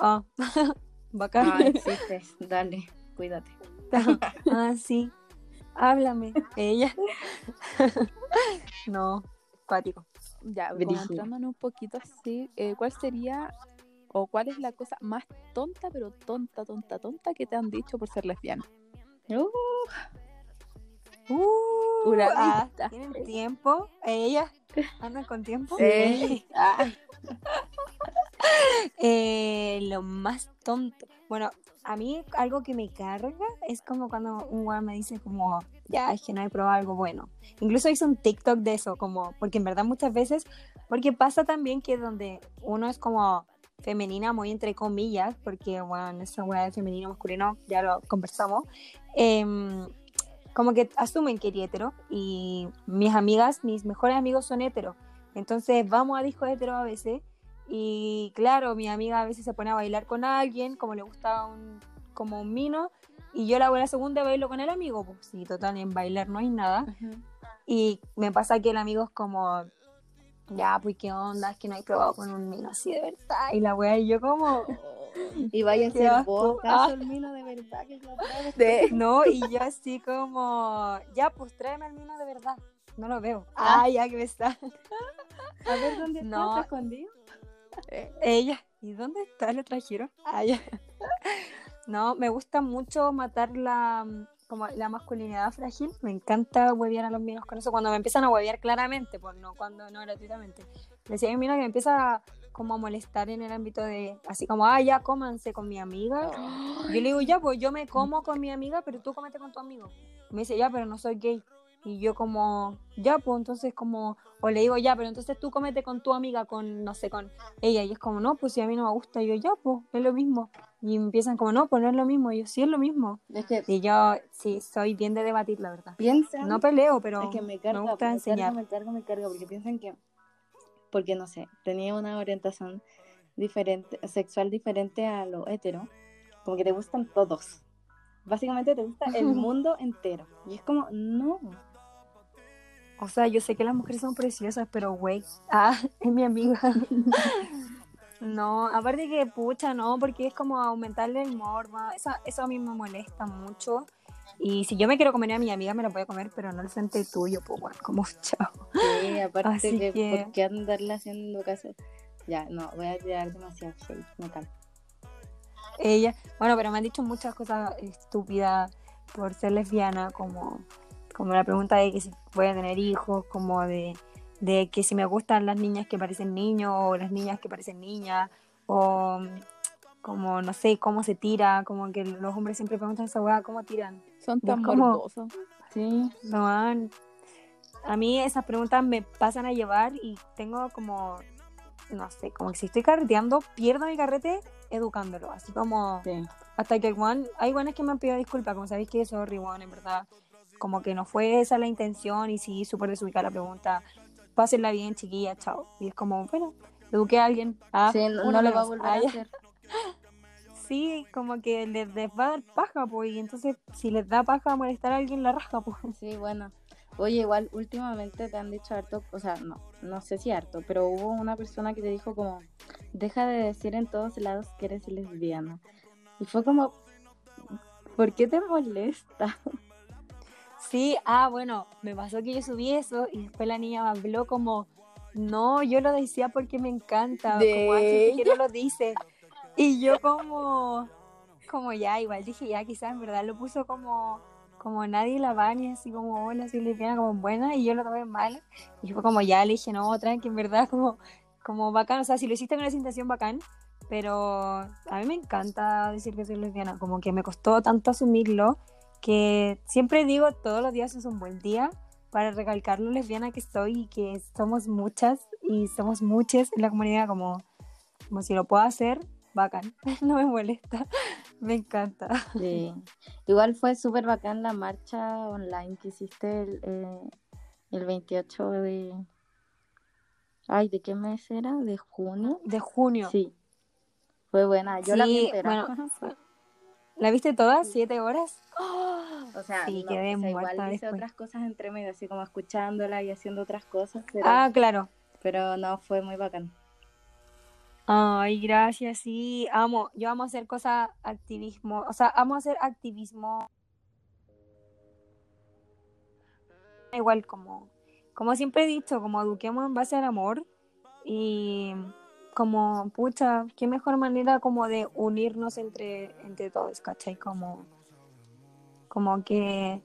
ah, [laughs] bacán. Ah, [laughs] existes. Dale, cuídate. [laughs] ah, sí, háblame, ella. no, cuático. Ya, entrándonos un poquito así, eh, ¿cuál sería o cuál es la cosa más tonta, pero tonta, tonta, tonta que te han dicho por ser lesbiana? Uh, Uh, Una ah. ¿Tienen tiempo? ¿Ella? ¿Andan con tiempo? Sí. Ah. El, lo más tonto. Bueno, a mí algo que me carga es como cuando un weón me dice como, ya, es que no he probado algo bueno. Incluso hice un TikTok de eso, como, porque en verdad muchas veces, porque pasa también que donde uno es como femenina, muy entre comillas, porque, bueno, esa weá de femenino masculino, ya lo conversamos, em, como que asumen que eres hetero y mis amigas, mis mejores amigos son hetero. Entonces vamos a discos hetero a veces y claro, mi amiga a veces se pone a bailar con alguien, como le gusta un, como un mino, y yo la a la segunda bailo con el amigo, pues sí, total, en bailar no hay nada. Y me pasa que el amigo es como, ya, pues qué onda, es que no hay probado con un mino así de verdad. Y la wea, y yo como, Y vaya a vos, Ah. caso el mino de verdad que yo pruebe. no, y yo así como, ya, pues tráeme el mino de verdad. No lo veo. Ah. Ah, ya que me está. A ver dónde No. está escondido. Ella. ¿Y dónde está? ¿Lo trajeron? Ah, ya. [laughs] No, me gusta mucho matar la, como la masculinidad frágil. Me encanta huevear a los minos con eso. Cuando me empiezan a huevear claramente, pues no cuando no gratuitamente. Decía a mi que me empieza como a molestar en el ámbito de, así como, ah, ya cómanse con mi amiga. [gasps] Yo le digo, ya, pues yo me como con mi amiga, pero tú comete con tu amigo. Me dice, ya, pero no soy gay. Y yo como, ya, pues entonces como, o le digo, ya, pero entonces tú comete con tu amiga, con, no sé, con ella. Y es como, no, pues si a mí no me gusta, y yo, ya, pues, es lo mismo. Y empiezan como, no, pues no es lo mismo. Y yo, sí, es lo mismo. Es que Y yo, sí, soy bien de debatir, la verdad. piensan. No peleo, pero es que me carga, gusta me enseñar. carga, me carga, me carga, porque piensan que, porque no sé, tenía una orientación diferente, sexual diferente a lo hetero, como que te gustan todos. Básicamente te gusta el [laughs] mundo entero. Y es como, no. O sea, yo sé que las mujeres son preciosas, pero güey, ah, [laughs] es mi amiga. [laughs] no, aparte que pucha, no, porque es como aumentarle el morbo. Eso, eso a mí me molesta mucho. Y si yo me quiero comer a mi amiga, me la voy a comer, pero no el frente tuyo, pues bueno, como [laughs] chao. Sí, aparte Así que, que- ¿por qué andarle haciendo caso? Ya, no, voy a tirar demasiado shade, me calmo. Ella, bueno, pero me han dicho muchas cosas estúpidas por ser lesbiana, como, como la pregunta de que si voy a tener hijos, como de, de que si me gustan las niñas que parecen niños o las niñas que parecen niñas, o como, no sé, cómo se tira, como que los hombres siempre preguntan esa weá, ¿cómo tiran? Son es tan morbosos. Sí, No, a mí esas preguntas me pasan a llevar y tengo como, no sé, como que si estoy carreteando, pierdo mi carrete educándolo, así como... sí. Hasta que el hay guanes que me han pedido disculpas, como sabéis que sorry, Juan, en verdad. Como que no fue esa la intención y sí, súper desubicada la pregunta. Pásenla bien, chiquilla, chao. Y es como, bueno, eduqué a alguien. Ah, Sí, no, una no lo va a volver Ah, a hacer. [laughs] Sí, como que les, les va a dar paja, pues. Y entonces, si les da paja molestar a alguien, la raja, pues. Sí, bueno. Oye, igual últimamente te han dicho harto, o sea, no, no sé si harto, pero hubo una persona que te dijo como, deja de decir en todos lados que eres lesbiana. Y fue como, ¿por qué te molesta? Sí, ah, bueno, me pasó que yo subí eso y después la niña me habló como, no, yo lo decía porque me encanta, ¿De como gente que no lo dice. Y yo como, como ya, igual dije ya, quizás en verdad lo puso como, como nadie la ni así como, hola, soy lesbiana, como buena, y yo lo tomé mal. Y fue como ya, le dije, no, tranqui, en verdad, [laughs] como, como bacán, o sea, si lo hiciste con esa intención, bacán. Pero a mí me encanta decir que soy lesbiana, como que me costó tanto asumirlo que siempre digo todos los días es un buen día para recalcar lo lesbiana que soy y que somos muchas y somos muchas en la comunidad como, como si lo puedo hacer, bacán, [laughs] no me molesta, me encanta. Sí. [laughs] Igual fue súper bacán la marcha online que hiciste el, eh, el 28 de... Ay, ¿de qué mes era? ¿De junio? De junio. Sí. Fue buena. Yo la vi entera. bueno, [laughs] ¿La viste toda? ¿Siete horas? O sea, Sí, no, quedé o sea, igual hice después. otras cosas entre medio, así como escuchándola y haciendo otras cosas, pero, Ah, claro. pero no, fue muy bacán. Ay, gracias, sí, amo. Yo amo hacer cosas activismo, o sea, amo hacer activismo. Igual como, como siempre he dicho, como eduquemos en base al amor y como, pucha, qué mejor manera como de unirnos entre, entre todos, ¿cachai? Como, como que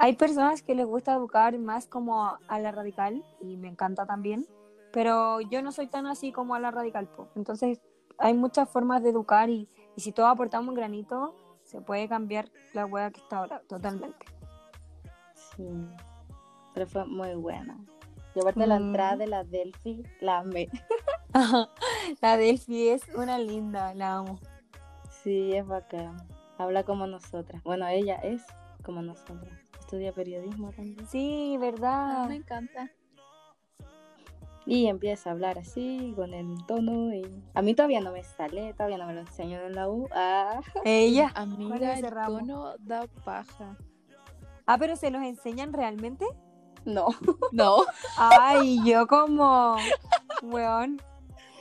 hay personas que les gusta educar más como a la radical y me encanta también, pero yo no soy tan así como a la radical, po. entonces hay muchas formas de educar y, y si todos aportamos un granito, se puede cambiar la hueá que está ahora, totalmente. Sí. Pero fue muy buena. Y aparte la Mm. entrada de la Delphi, la amé. [laughs] la Delphi es una linda, la amo. Sí, es bacán. Habla como nosotras. Bueno, ella es como nosotras. Estudia periodismo también. Sí, Ah, ¿verdad? me encanta. Y empieza a hablar así, con el tono. Y... A mí todavía no me sale, todavía no me lo enseñan en la U. Ah, Ella. ¿Cuál Amiga, el ramo? tono da paja. Ah, pero ¿se los enseñan realmente? no. [laughs] No. Ay, yo como, weón, ¿Te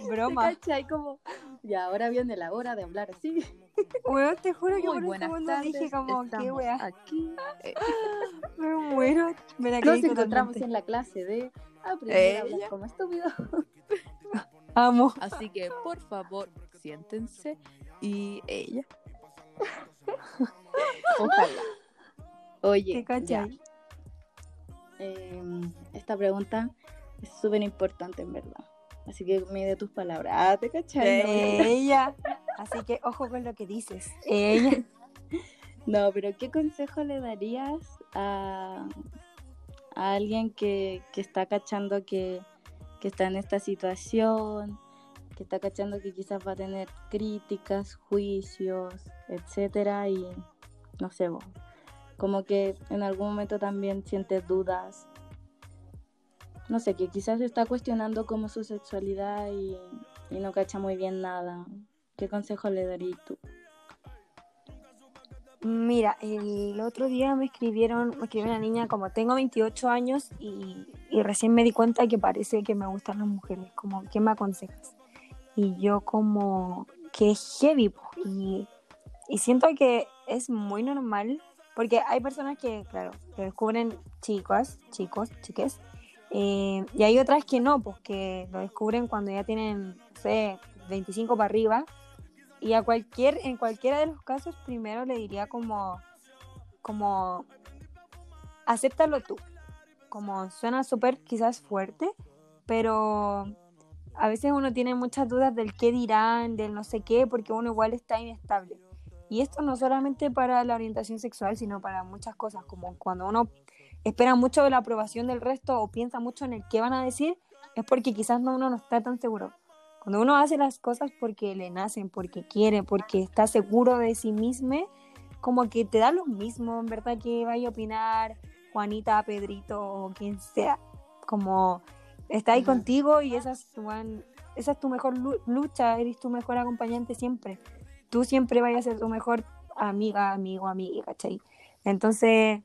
broma. cachai? Como, ya ahora viene la hora de hablar así. Weón, te juro que Muy por un segundo tardes. dije como, qué wea. Aquí. Eh, [laughs] Me muero. Me la Nos encontramos totalmente. en la clase de aprender a hablar Ella. como estúpido. [laughs] Amo. Así que, por favor, siéntense. Y ella. [laughs] Ojalá. Oye, ¿Te cachai? ya. Em, esta pregunta es súper importante en verdad. Así que mide tus palabras. Ah, ¿te cachai? Ella. Así que ojo con lo que dices. Ella. [laughs] No, pero ¿qué consejo le darías a, a alguien que, que está cachando que, que está en esta situación, que está cachando que quizás va a tener críticas, juicios, etcétera, y no sé, vos, como que en algún momento también siente dudas, no sé, que quizás está cuestionando como su sexualidad y, y no cacha muy bien nada. ¿Qué consejo le darías tú? Mira, el otro día me escribieron, me escribió una niña como tengo 28 años y, y recién me di cuenta que parece que me gustan las mujeres, como ¿qué me aconsejas? Y yo como que es heavy y, y siento que es muy normal porque hay personas que, claro, descubren chicas, chicos, chiques, eh, y hay otras que no, pues que lo descubren cuando ya tienen, no sé, 25 para arriba y a cualquier, en cualquiera de los casos, primero le diría como, como, acéptalo tú. Como suena súper quizás fuerte, pero a veces uno tiene muchas dudas del qué dirán, del no sé qué, porque uno igual está inestable. Y esto no solamente para la orientación sexual, sino para muchas cosas, como cuando uno espera mucho de la aprobación del resto o piensa mucho en el qué van a decir, es porque quizás no, uno no está tan seguro. Cuando uno hace las cosas porque le nacen, porque quiere, porque está seguro de sí mismo, como que te da lo mismo, en verdad, que vaya a opinar Juanita, Pedrito o quien sea. Como está ahí Ajá. contigo y esa es tu, esa es tu mejor lu- lucha, eres tu mejor acompañante siempre. Tú siempre vayas a ser tu mejor amiga, amigo, amiga, ¿cachai? Entonces,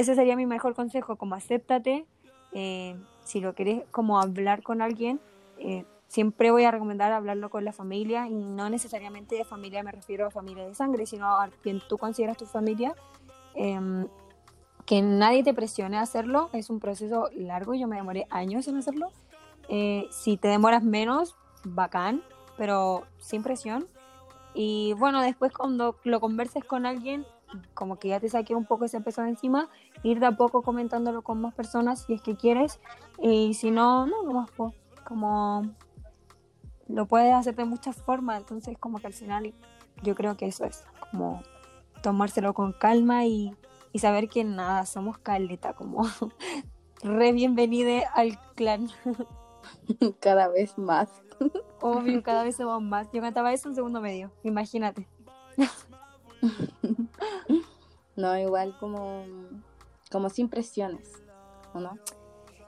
ese sería mi mejor consejo, como acéptate. eh, si lo querés como hablar con alguien, eh, siempre voy a recomendar hablarlo con la familia y no necesariamente de familia me refiero a familia de sangre, sino a quien tú consideras tu familia. Em, que nadie te presione a hacerlo, es un proceso largo, yo me demoré años en hacerlo. Eh, si te demoras menos, bacán, pero sin presión. Y bueno, después cuando lo converses con alguien, como que ya te saque un poco ese peso de encima, ir de a poco comentándolo con más personas si es que quieres. Y si no, no, nomás pues, como lo puedes hacer de muchas formas, entonces como que al final yo creo que eso es, como tomárselo con calma y, y saber que nada, somos caleta, como [laughs] re bienvenida al clan. [laughs] Cada vez más. Obvio, cada [laughs] vez somos más. Yo cantaba eso en segundo medio, imagínate. [laughs] No, igual como, como sin presiones, ¿o no?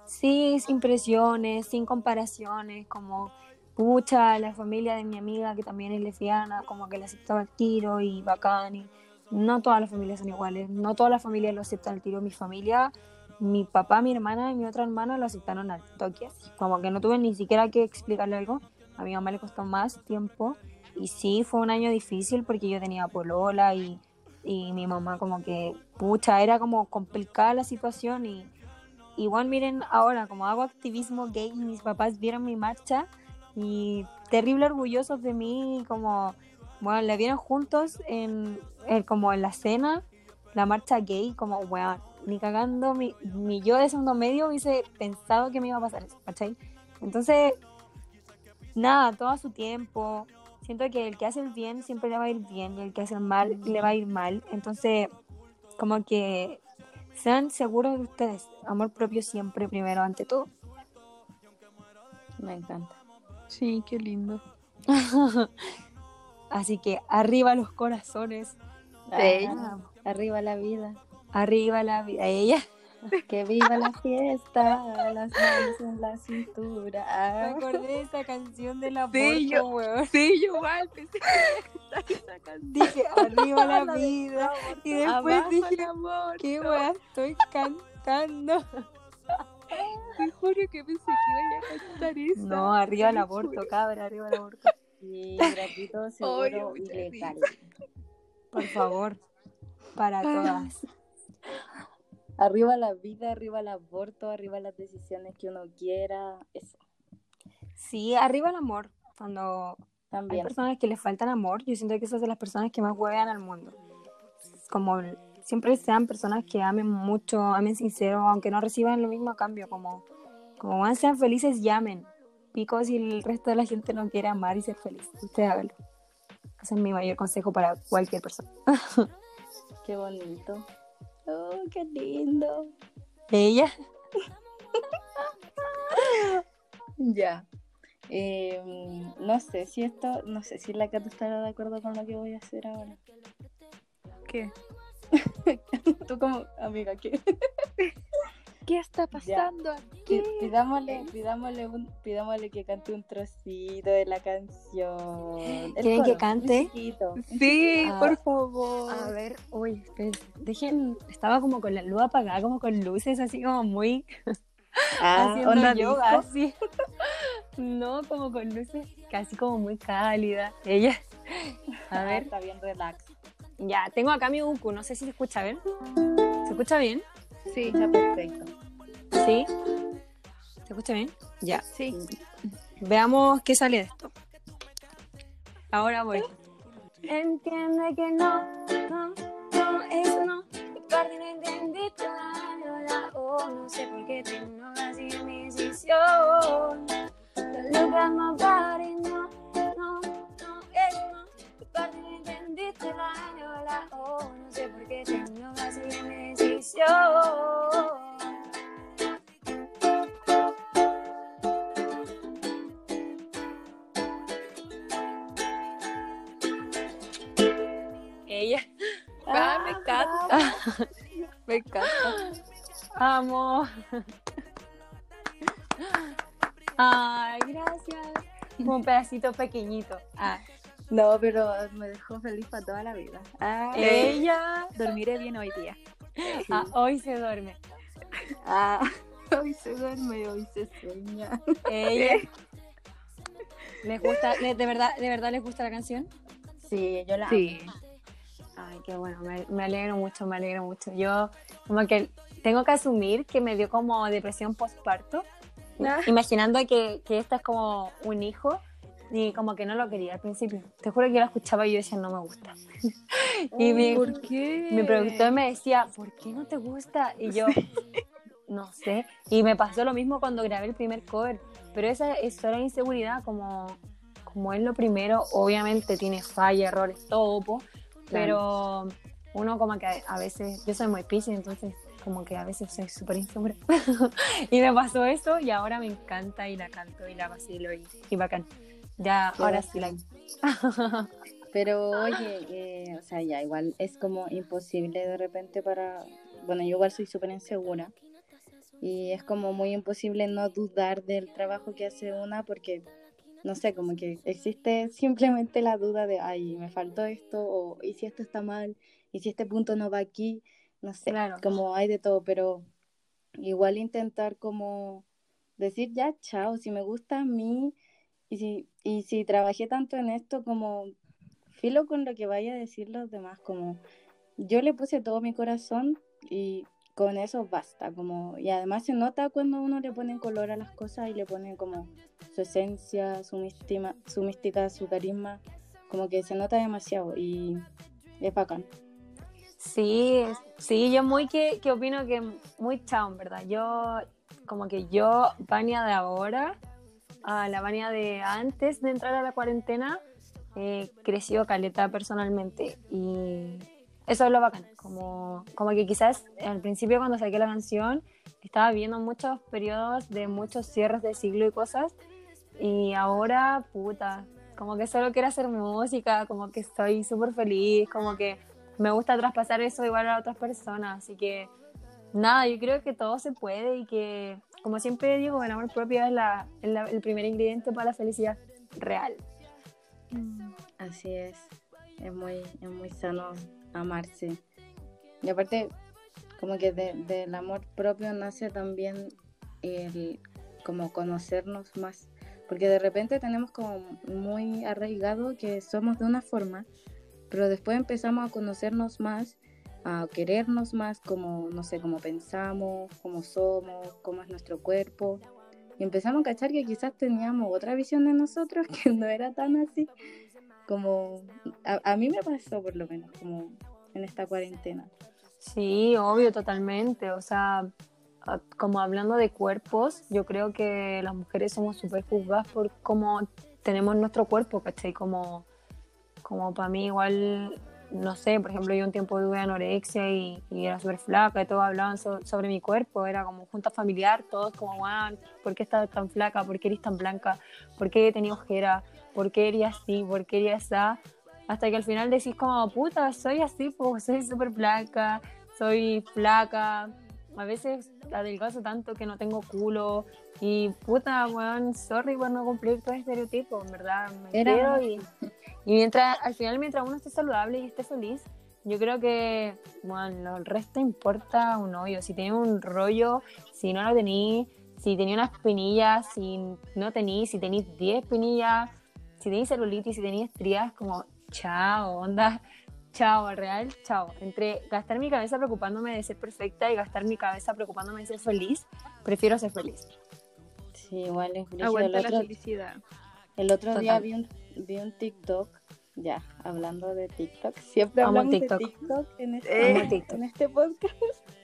Sí, sin presiones, sin comparaciones, como pucha, la familia de mi amiga que también es lesbiana, como que la aceptaba al tiro y bacán. No todas las familias son iguales, no todas las familias lo aceptan al tiro. Mi familia, mi papá, mi hermana y mi otra hermana lo aceptaron al toque, como que no tuve ni siquiera que explicarle algo. A mi mamá le costó más tiempo y sí, fue un año difícil porque yo tenía polola y, y mi mamá como que, pucha, era como complicada la situación y igual miren ahora, como hago activismo gay, mis papás vieron mi marcha y terrible orgullosos de mí, como, bueno, la vieron juntos en, en- como en la cena, la marcha gay, como, weón, ni cagando, mi, mi yo de segundo medio hubiese pensado que me iba a pasar eso, ¿cachai? Entonces, nada, todo a su tiempo, siento que el que hace el bien siempre le va a ir bien y el que hace el mal le va a ir mal. Entonces, como que sean seguros de ustedes. Amor propio siempre primero ante todo. Me encanta. Sí, qué lindo. [laughs] Así que arriba los corazones. Ah, arriba la vida. Arriba la vida. Ella. [laughs] Que viva la fiesta, las manos en la Me cintura. acordé de esa canción de la Sí, yo- weón. Sí, yo igual pensé que iba a cantar esa canción. Dije [laughs] arriba la vida. Y después Abajo dije, amor. ¿qué weón estoy cantando? [laughs] Te juro que pensé que iba a cantar esa. No, arriba el aborto, cabra, arriba el aborto. Sí, gratuito, seguro y legal. Por favor, para todas. Arriba la vida, arriba el aborto, arriba las decisiones que uno quiera. Eso Sí, arriba el amor. Cuando hay también. personas que les faltan amor, yo siento que esas son las personas que más huevean al mundo. Como siempre sean personas que amen mucho, amen sincero, aunque no reciban lo mismo a cambio, como, como van, sean felices, llamen. Pico si el resto de la gente no quiere amar y ser feliz. Ustedes háganlo. Ese es mi mayor consejo para cualquier persona. [laughs] Qué bonito. Oh, qué lindo. Ella. [laughs] Ya. Eh, no sé si esto, no sé si la Cata estará de acuerdo con lo que voy a hacer ahora. ¿Qué? [laughs] Tú como amiga, ¿qué? [laughs] ¿Qué está pasando Pi- aquí? Pidámosle, pidámosle, un, pidámosle que cante un trocito de la canción. ¿Quieren que cante? Sí, Ah, por favor. A ver, uy, esperen, dejen, estaba como con la luz apagada, como con luces, así como muy [laughs] Ah, haciendo onda yoga, así. [laughs] No, como con luces casi como muy cálida. Ella. A Ah, ver, está bien, relax. ya, tengo acá mi uku, no sé si se escucha bien. ¿Se escucha bien? Sí, Está perfecto. Sí. ¿Se escucha bien? Ya. sí. Veamos qué sale de esto. Ahora voy. Entiende que no, no, no, eso no. Mi parte no entendiste la, no, la, oh, no sé por qué te enojas y mi decisión. Don't look at my body, no, no, no, eso no. Mi parte no entendiste la, no, la, oh, no sé por qué te enojas y mi decisión. Ella. Ah, me encanta. [laughs] Me encanta. Amo. Ay, gracias. Un pedacito pequeñito. Ah, No, pero me dejó feliz para toda la vida. Ah, ella. Dormiré bien hoy día. Ah, [laughs] hoy se duerme. ah, [laughs] hoy se duerme, hoy se sueña. Ella. [laughs] ¿Les gusta? ¿De verdad, de verdad les gusta la canción? Sí, yo la Sí. Ay, qué bueno, me, me alegro mucho, me alegro mucho. Yo como que tengo que asumir que me dio como depresión postparto, Ah. imaginando que, que esta es como un hijo y como que no lo quería al principio. Te juro que yo la escuchaba y yo decía, no me gusta. [laughs] y mi, ¿Por qué? mi productor me decía, ¿por qué no te gusta? Y yo, [laughs] no sé. Y me pasó lo mismo cuando grabé el primer cover. Pero esa es solo inseguridad, como, como es lo primero, obviamente tiene falla, errores, todo, po, pero uno como que a, veces, yo soy muy piscis, entonces como que a veces soy súper insegura. [laughs] y me pasó eso y ahora me encanta y la canto y la vacilo y, y bacán. Ya, Qué ahora sí la... [laughs] Pero oye, eh, o sea, ya igual es como imposible de repente para... Bueno, yo igual soy súper insegura. Y es como muy imposible no dudar del trabajo que hace una porque, no sé, como que existe simplemente la duda de, ay, me faltó esto, o y si esto está mal, y si este punto no va aquí, no sé, Claro. como hay de todo, pero igual intentar como decir ya, chao, si me gusta a mí, y si, y si trabajé tanto en esto como filo con lo que vaya a decir los demás, como yo le puse todo mi corazón y con eso basta, como y además se nota cuando uno le pone color a las cosas y le pone como su esencia, su mística, su mística, su carisma, como que se nota demasiado y es bacán. Sí, sí, yo muy que, que opino que muy chao, verdad. Yo, como que yo, Vania de ahora, a la Vania de antes de entrar a la cuarentena, he crecido caleta personalmente y eso es lo bacán, como, como que quizás al principio cuando saqué la canción estaba viendo muchos periodos de muchos cierres de siglo y cosas y ahora, puta, como que solo quiero hacer música, como que estoy súper feliz, como que me gusta traspasar eso igual a otras personas, así que nada, yo creo que todo se puede y que, como siempre digo, el amor propio es, la, el primer ingrediente para la felicidad real. Así es. Es muy, es muy sano amarse. Y aparte, como que de- del amor propio nace también el como conocernos más. Porque de repente tenemos como muy arraigado que somos de una forma, pero después empezamos a conocernos más, a querernos más, como, no sé, cómo pensamos, cómo somos, cómo es nuestro cuerpo. Y empezamos a cachar que quizás teníamos otra visión de nosotros [laughs] que no era tan así como a, a mí me pasó por lo menos como en esta cuarentena Sí, obvio, totalmente. O sea, como hablando de cuerpos, yo creo que las mujeres somos súper juzgadas por cómo tenemos nuestro cuerpo, ¿cachai? Como, como para mí igual, no sé, por ejemplo, yo un tiempo tuve anorexia y, y era súper flaca y todos hablaban so- sobre mi cuerpo, era como junta familiar, todos como, "Guau, ¿por qué estás tan flaca? ¿Por qué eres tan blanca? ¿Por qué tenías ojera? ¿Por qué eres así? ¿Por qué eres esa? Hasta que al final decís como, puta, soy así, pues [laughs] soy súper blanca, soy flaca, a veces adelgazo tanto que no tengo culo y puta, weón, sorry por no cumplir todo estereotipo, en verdad, me Era- quiero y, [laughs] [laughs] y mientras, al final mientras uno esté saludable y esté feliz, yo creo que, bueno, el resto importa un hoyo, si tenés un rollo, si no lo tenís, si tenía unas espinillas, si no tenís, si tenís 10 espinillas, si tenéis celulitis, si tenéis estrías, como chao, onda, chao, real, chao. Entre gastar mi cabeza preocupándome de ser perfecta y gastar mi cabeza preocupándome de ser feliz, prefiero ser feliz. sí igual es Aguanta la felicidad. el otro día Total. vi un, vi un TikTok ya hablando de TikTok. Siempre Amo hablamos TikTok. de TikTok. En este, Amo TikTok. en [laughs] este podcast. [laughs]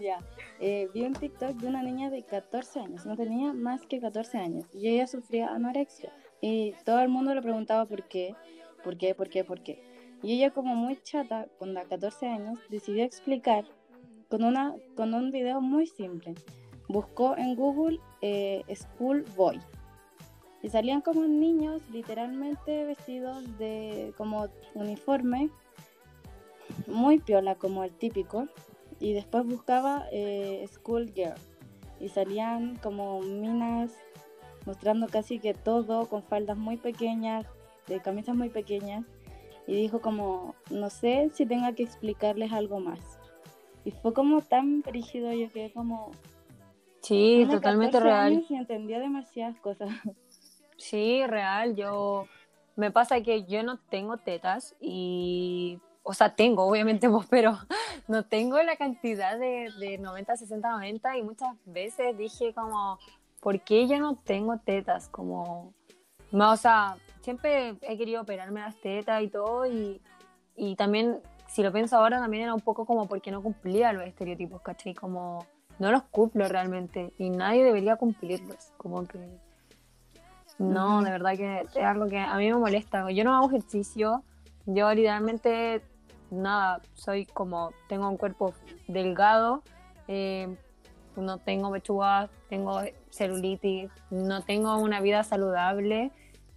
Ya eh, vi un TikTok de una niña de 14 años no tenía más que 14 años y ella sufría anorexia y todo el mundo le preguntaba por qué por qué por qué por qué. Y ella como muy chata con la 14 años decidió explicar con una con un video muy simple. Buscó en Google eh, School Boy y salían como niños literalmente vestidos de como uniforme muy piola como el típico y después buscaba eh, School Girl y salían como minas mostrando casi que todo con faldas muy pequeñas de camisas muy pequeñas y dijo como no sé si tenga que explicarles algo más y fue como tan brígido yo quedé como Sí, totalmente 14 real. Y entendía demasiadas cosas. [laughs] Sí, real. Yo me pasa que yo no tengo tetas y, o sea, tengo obviamente [laughs] pero no tengo la cantidad de, de 90, 60, 90 y muchas veces dije como, ¿por qué yo no tengo tetas? Como, no, o sea, siempre he querido operarme las tetas y todo y, y también, si lo pienso ahora, también era un poco como porque no cumplía los estereotipos, ¿cachai? Como, no los cumplo realmente y nadie debería cumplirlos, como que... No, de verdad que es algo que a mí me molesta. Yo no hago ejercicio, yo literalmente nada, soy como, tengo un cuerpo delgado, eh, no tengo pechuga, tengo celulitis, no tengo una vida saludable.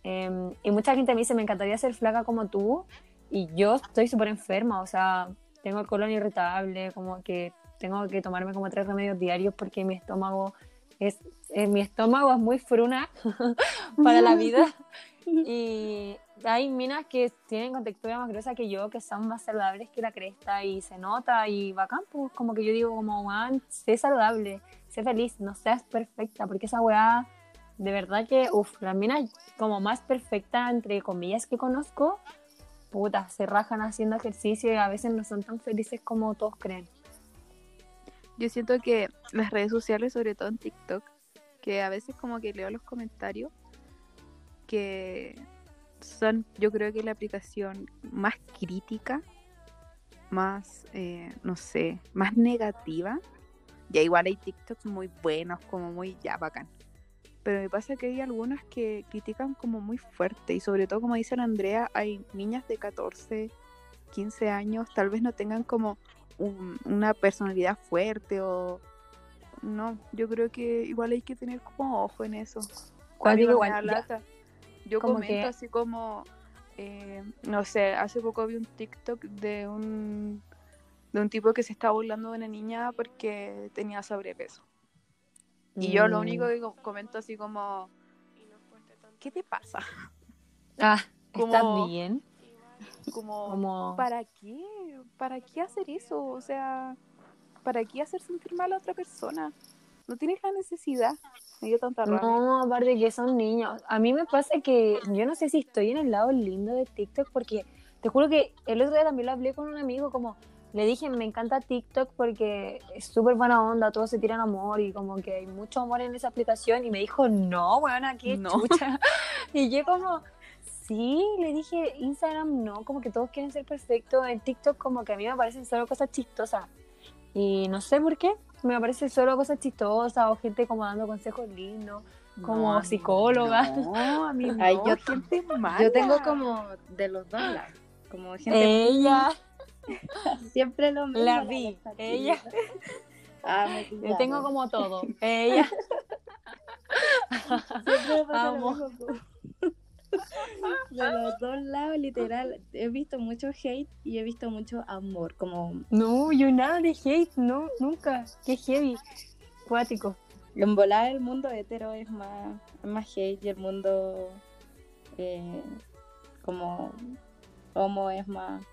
eh, y mucha gente me dice, me encantaría ser flaca como tú, y yo estoy súper enferma, o sea, tengo el colon irritable, como que tengo que tomarme como tres remedios diarios porque mi estómago es, eh, mi estómago es muy fruna [laughs] para la vida. [laughs] Y hay minas que tienen contextura más gruesa que yo, que son más saludables que la cresta y se nota y bacán, pues como que yo digo como, man, sé saludable, sé feliz, no seas perfecta, porque esa weá, de verdad que, uff, las minas como más perfecta, entre comillas, que conozco, puta, se rajan haciendo ejercicio y a veces no son tan felices como todos creen. Yo siento que las redes sociales, sobre todo en TikTok, que a veces como que leo los comentarios, que son, yo creo que la aplicación más crítica, más, eh, no sé, más negativa. Ya igual hay TikToks muy buenos, como muy ya bacán. pero me pasa que hay algunas que critican como muy fuerte y sobre todo como dice Andrea, hay niñas de 14, 15 años, tal vez no tengan como un- una personalidad fuerte o no, yo creo que igual hay que tener como ojo en eso. Mí digo, igual, lata. Yo comento que- así como, eh, no sé, hace poco vi un TikTok de un de un tipo que se estaba burlando de una niña porque tenía sobrepeso. Y yo lo Mm. único que co- comento así como, ¿qué te pasa? [laughs] Ah, como- ¿estás bien? Como, Como... ¿para qué? ¿Para qué hacer eso? O sea, ¿para qué hacer sentir mal a otra persona? No tienes la necesidad. Me dio tanta rabia. No, aparte que son niños. A mí me pasa que yo no sé si estoy en el lado lindo de TikTok porque te juro que el otro día también lo hablé con un amigo como le dije, me encanta TikTok porque es súper buena onda, todos se tiran amor y como que hay mucho amor en esa aplicación y me dijo, no, bueno, qué No. chucha. [laughs] Y yo como, sí, le dije, Instagram no, como que todos quieren ser perfectos, en TikTok como que a mí me parecen solo cosas chistosas. Y no sé por qué, me aparecen solo cosas chistosas o gente como dando consejos lindos como No, psicóloga. No, a mí [laughs] no, Ay, yo- gente mala. Yo tengo como de los dos lados. Como gente Ella, [laughs] siempre lo mismo. la vi, ella, Ah, me yo tengo como todo. [laughs] Ella, Siempre me pasa lo mismo. De los dos lados, literal. He visto mucho hate y he visto mucho amor. Como no, yo nada de hate, no, nunca. Qué heavy, cuático. en volar el mundo hetero es más, más hate y el mundo eh, como homo es más,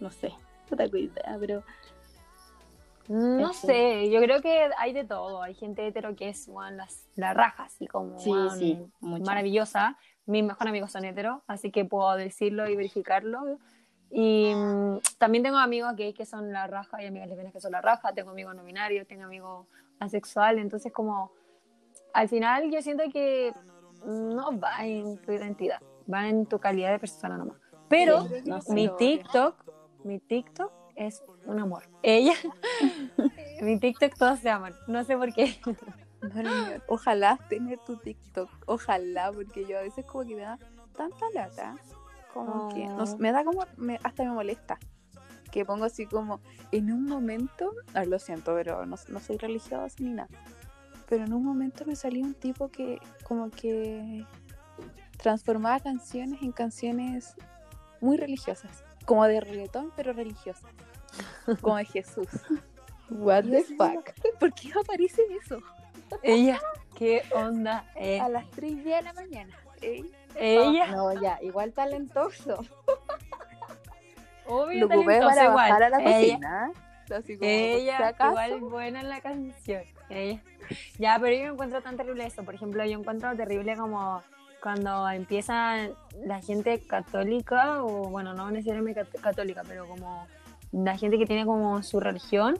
no sé, no tengo idea, pero No Eso. sé, yo creo que hay de todo. Hay gente hetero que es las, la raja, así como sí, weón, sí, mucho. Mis mejores amigos son heteros, así que puedo decirlo y verificarlo. Y mm, también tengo amigos gays que son la raja y amigas lesbianas que son la raja. Tengo amigos no binarios, tengo amigos asexuales. Entonces, como al final, yo siento que no va en tu identidad, va en tu calidad de persona nomás. Pero no mi TikTok, mi TikTok es un amor. Ella, [laughs] mi TikTok todos se aman. No sé por qué. [laughs] No, no, no. Ojalá tener tu TikTok. Ojalá, porque yo a veces como que me da tanta lata. Como que me da como, me- hasta me molesta. Que pongo así como, en un momento, ay, lo siento, pero no, no soy religiosa ni nada. Pero en un momento me salió un tipo que como que transformaba canciones en canciones muy religiosas. Como de reggaetón, pero religiosas. Como de Jesús. [laughs] What the fuck. ¿Por qué aparece eso? Ella, ¿qué onda? Eh, A las 3 y media de la mañana. ¿eh? ella, No, ya, igual talentoso. obvio, Lo ocupé talentosa para igual. bajar a la Ella, cocina. Ella igual buena en la canción. Ella. Ya, pero yo no encuentro tan terrible eso. Por ejemplo, yo encuentro terrible como cuando empieza la gente católica, o bueno, no necesariamente cat- católica, pero como la gente que tiene como su religión,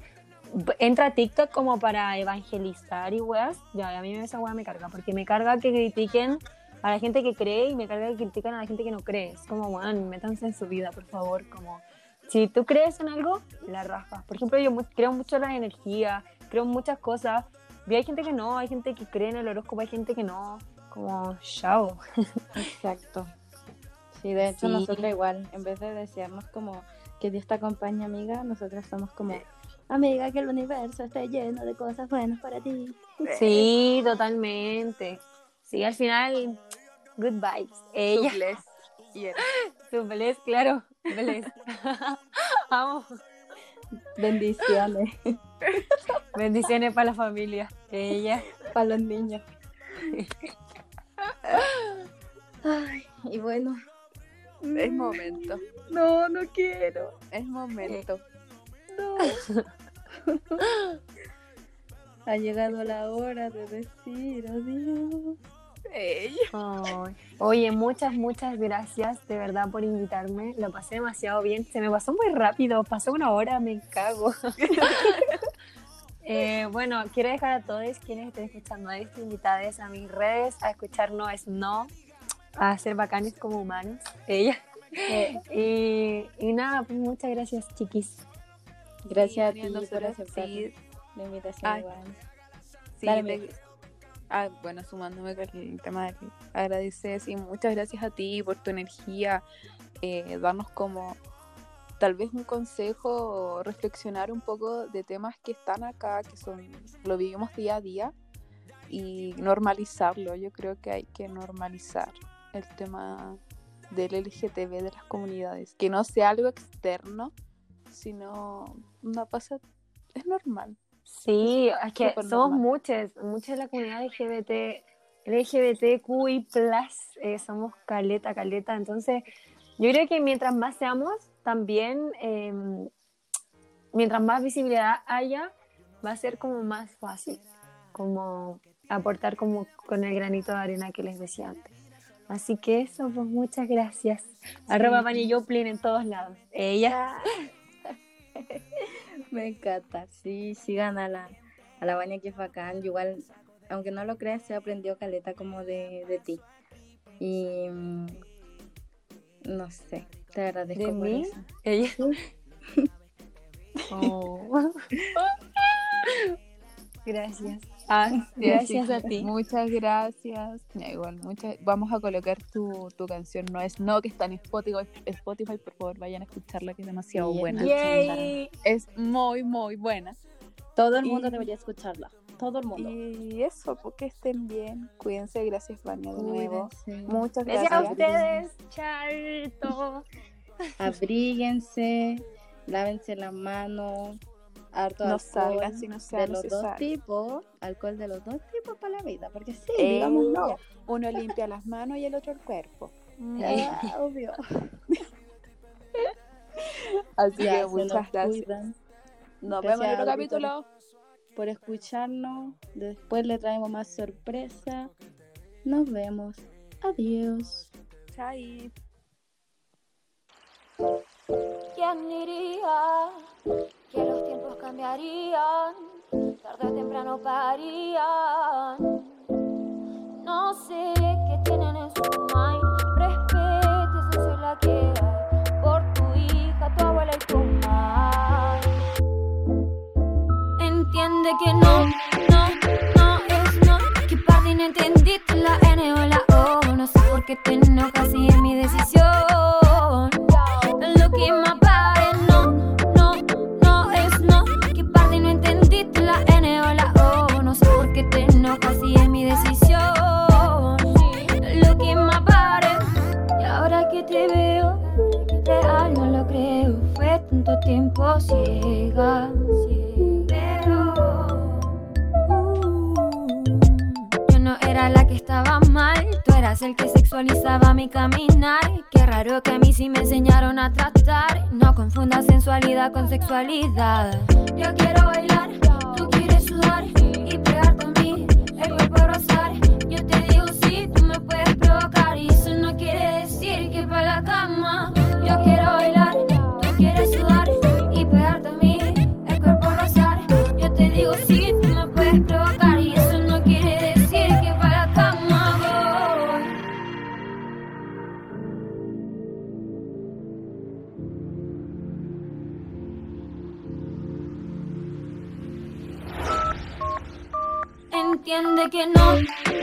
entra a TikTok como para evangelizar y weas. Ya, a mí esa wea me carga, porque me carga que critiquen a la gente que cree y me carga que critican a la gente que no cree. Es como, weón, métanse en su vida, por favor, como si tú crees en algo, la raja. Por ejemplo, yo mu- creo mucho en la energía, creo en muchas cosas. Y hay gente que no, hay gente que cree en el horóscopo, hay gente que no. Como, chao. [laughs] Exacto. Sí, de hecho Sí. nosotros igual, en vez de desearnos como que Dios te acompañe, amiga, nosotros somos como, amiga, que el universo esté lleno de cosas buenas para ti. Sí, totalmente. Sí, al final, good vibes. Ella, Su bless. Y era. [laughs] su bless, claro, bless. [laughs] Vamos. Bendiciones [laughs] Bendiciones para la familia. Ella. para los niños. Ay, y bueno, Es momento. no, no quiero. Es momento. [laughs] Ha llegado la hora de decir adiós. Ey. Ay. Oye, muchas, muchas gracias de verdad por invitarme. Lo pasé demasiado bien. Se me pasó muy rápido. Pasó una hora, me cago. [laughs] Eh, bueno, quiero dejar a todos quienes estén escuchando a estas invitadas a mis redes a escucharnos es no, a ser bacanes como humanos. Ella. y, y nada, pues muchas gracias, chiquis. Gracias a ti por aceptar sí. la invitación. Ay. Sí, amiga. Ah, bueno, sumándome con el tema de agradecer, sí, muchas gracias a ti por tu energía, eh, darnos como tal vez un consejo, reflexionar un poco de temas que están acá, que son, lo vivimos día a día y normalizarlo. Yo creo que hay que normalizar el tema del LGTB de las comunidades, que no sea algo externo, sino una pasa, es normal. Sí, es que somos normal. muchas, muchas de la comunidad LGBT, LGBTQI+, eh, somos caleta, caleta, entonces yo creo que mientras más seamos, también, eh, mientras más visibilidad haya, va a ser como más fácil, como aportar como con el granito de arena que les decía antes. Así que eso, pues muchas gracias. Arroba Vani Joplin en todos lados. Ella. Me encanta. Sí, sigan a la, a la baña que es bacán. Yo igual, aunque no lo creas, se aprendió caleta como de, de ti. Y mm, no sé, te agradezco ¿De por mí? eso. Ella. [laughs] Oh. [laughs] Gracias. Ah, Sí, gracias a ti. Muchas gracias. Ya, igual, muchas, vamos a colocar tu, tu canción No es No, que está en Spotify. Spotify, por favor, vayan a escucharla, que es demasiado Sí, buena. Yay. Es muy, muy buena. Todo el mundo Y- debería escucharla. Todo el mundo. Y eso, porque estén bien. Cuídense. Gracias, Vania, de nuevo. Cuídense. Muchas Gracias gracias. a ustedes. Charto. [laughs] Abríguense, lávense las manos, harto No alcohol salgan si no sea de los dos tipos, alcohol de los dos tipos para la vida, porque sí, Eh, digamos no. Uno [laughs] limpia las manos y el otro el cuerpo. Ah, obvio. [laughs] Así Ya, que muchas gracias. cuidan Nos Gracias, vemos en otro capítulo. por escucharnos. Después le traemos más sorpresa. Nos vemos. Adiós. Chai. ¿Quién diría que los tiempos cambiarían? Tarde o temprano parían. No sé qué tienen en su mind. Respete, soy la que hay. Por tu hija, tu abuela y tu mamá. Entiende que no, no, no es no. Que parte no entendiste la N o la O. No sé por qué te enojas si es mi decisión. Ciega. Pero uh, yo no era la que estaba mal, tú eras el que sexualizaba mi caminar. Qué raro que a mí sí me enseñaron a tratar. No confundas sensualidad con sexualidad. Yo quiero bailar, tú quieres sudar y pegarte a mí, el cuerpo rozar. Yo te digo sí, tú me puedes provocar y eso no quiere decir que para la cama. Yo quiero digo sí, tú me puedes provocar y eso no quiere decir que para la. Entiende que no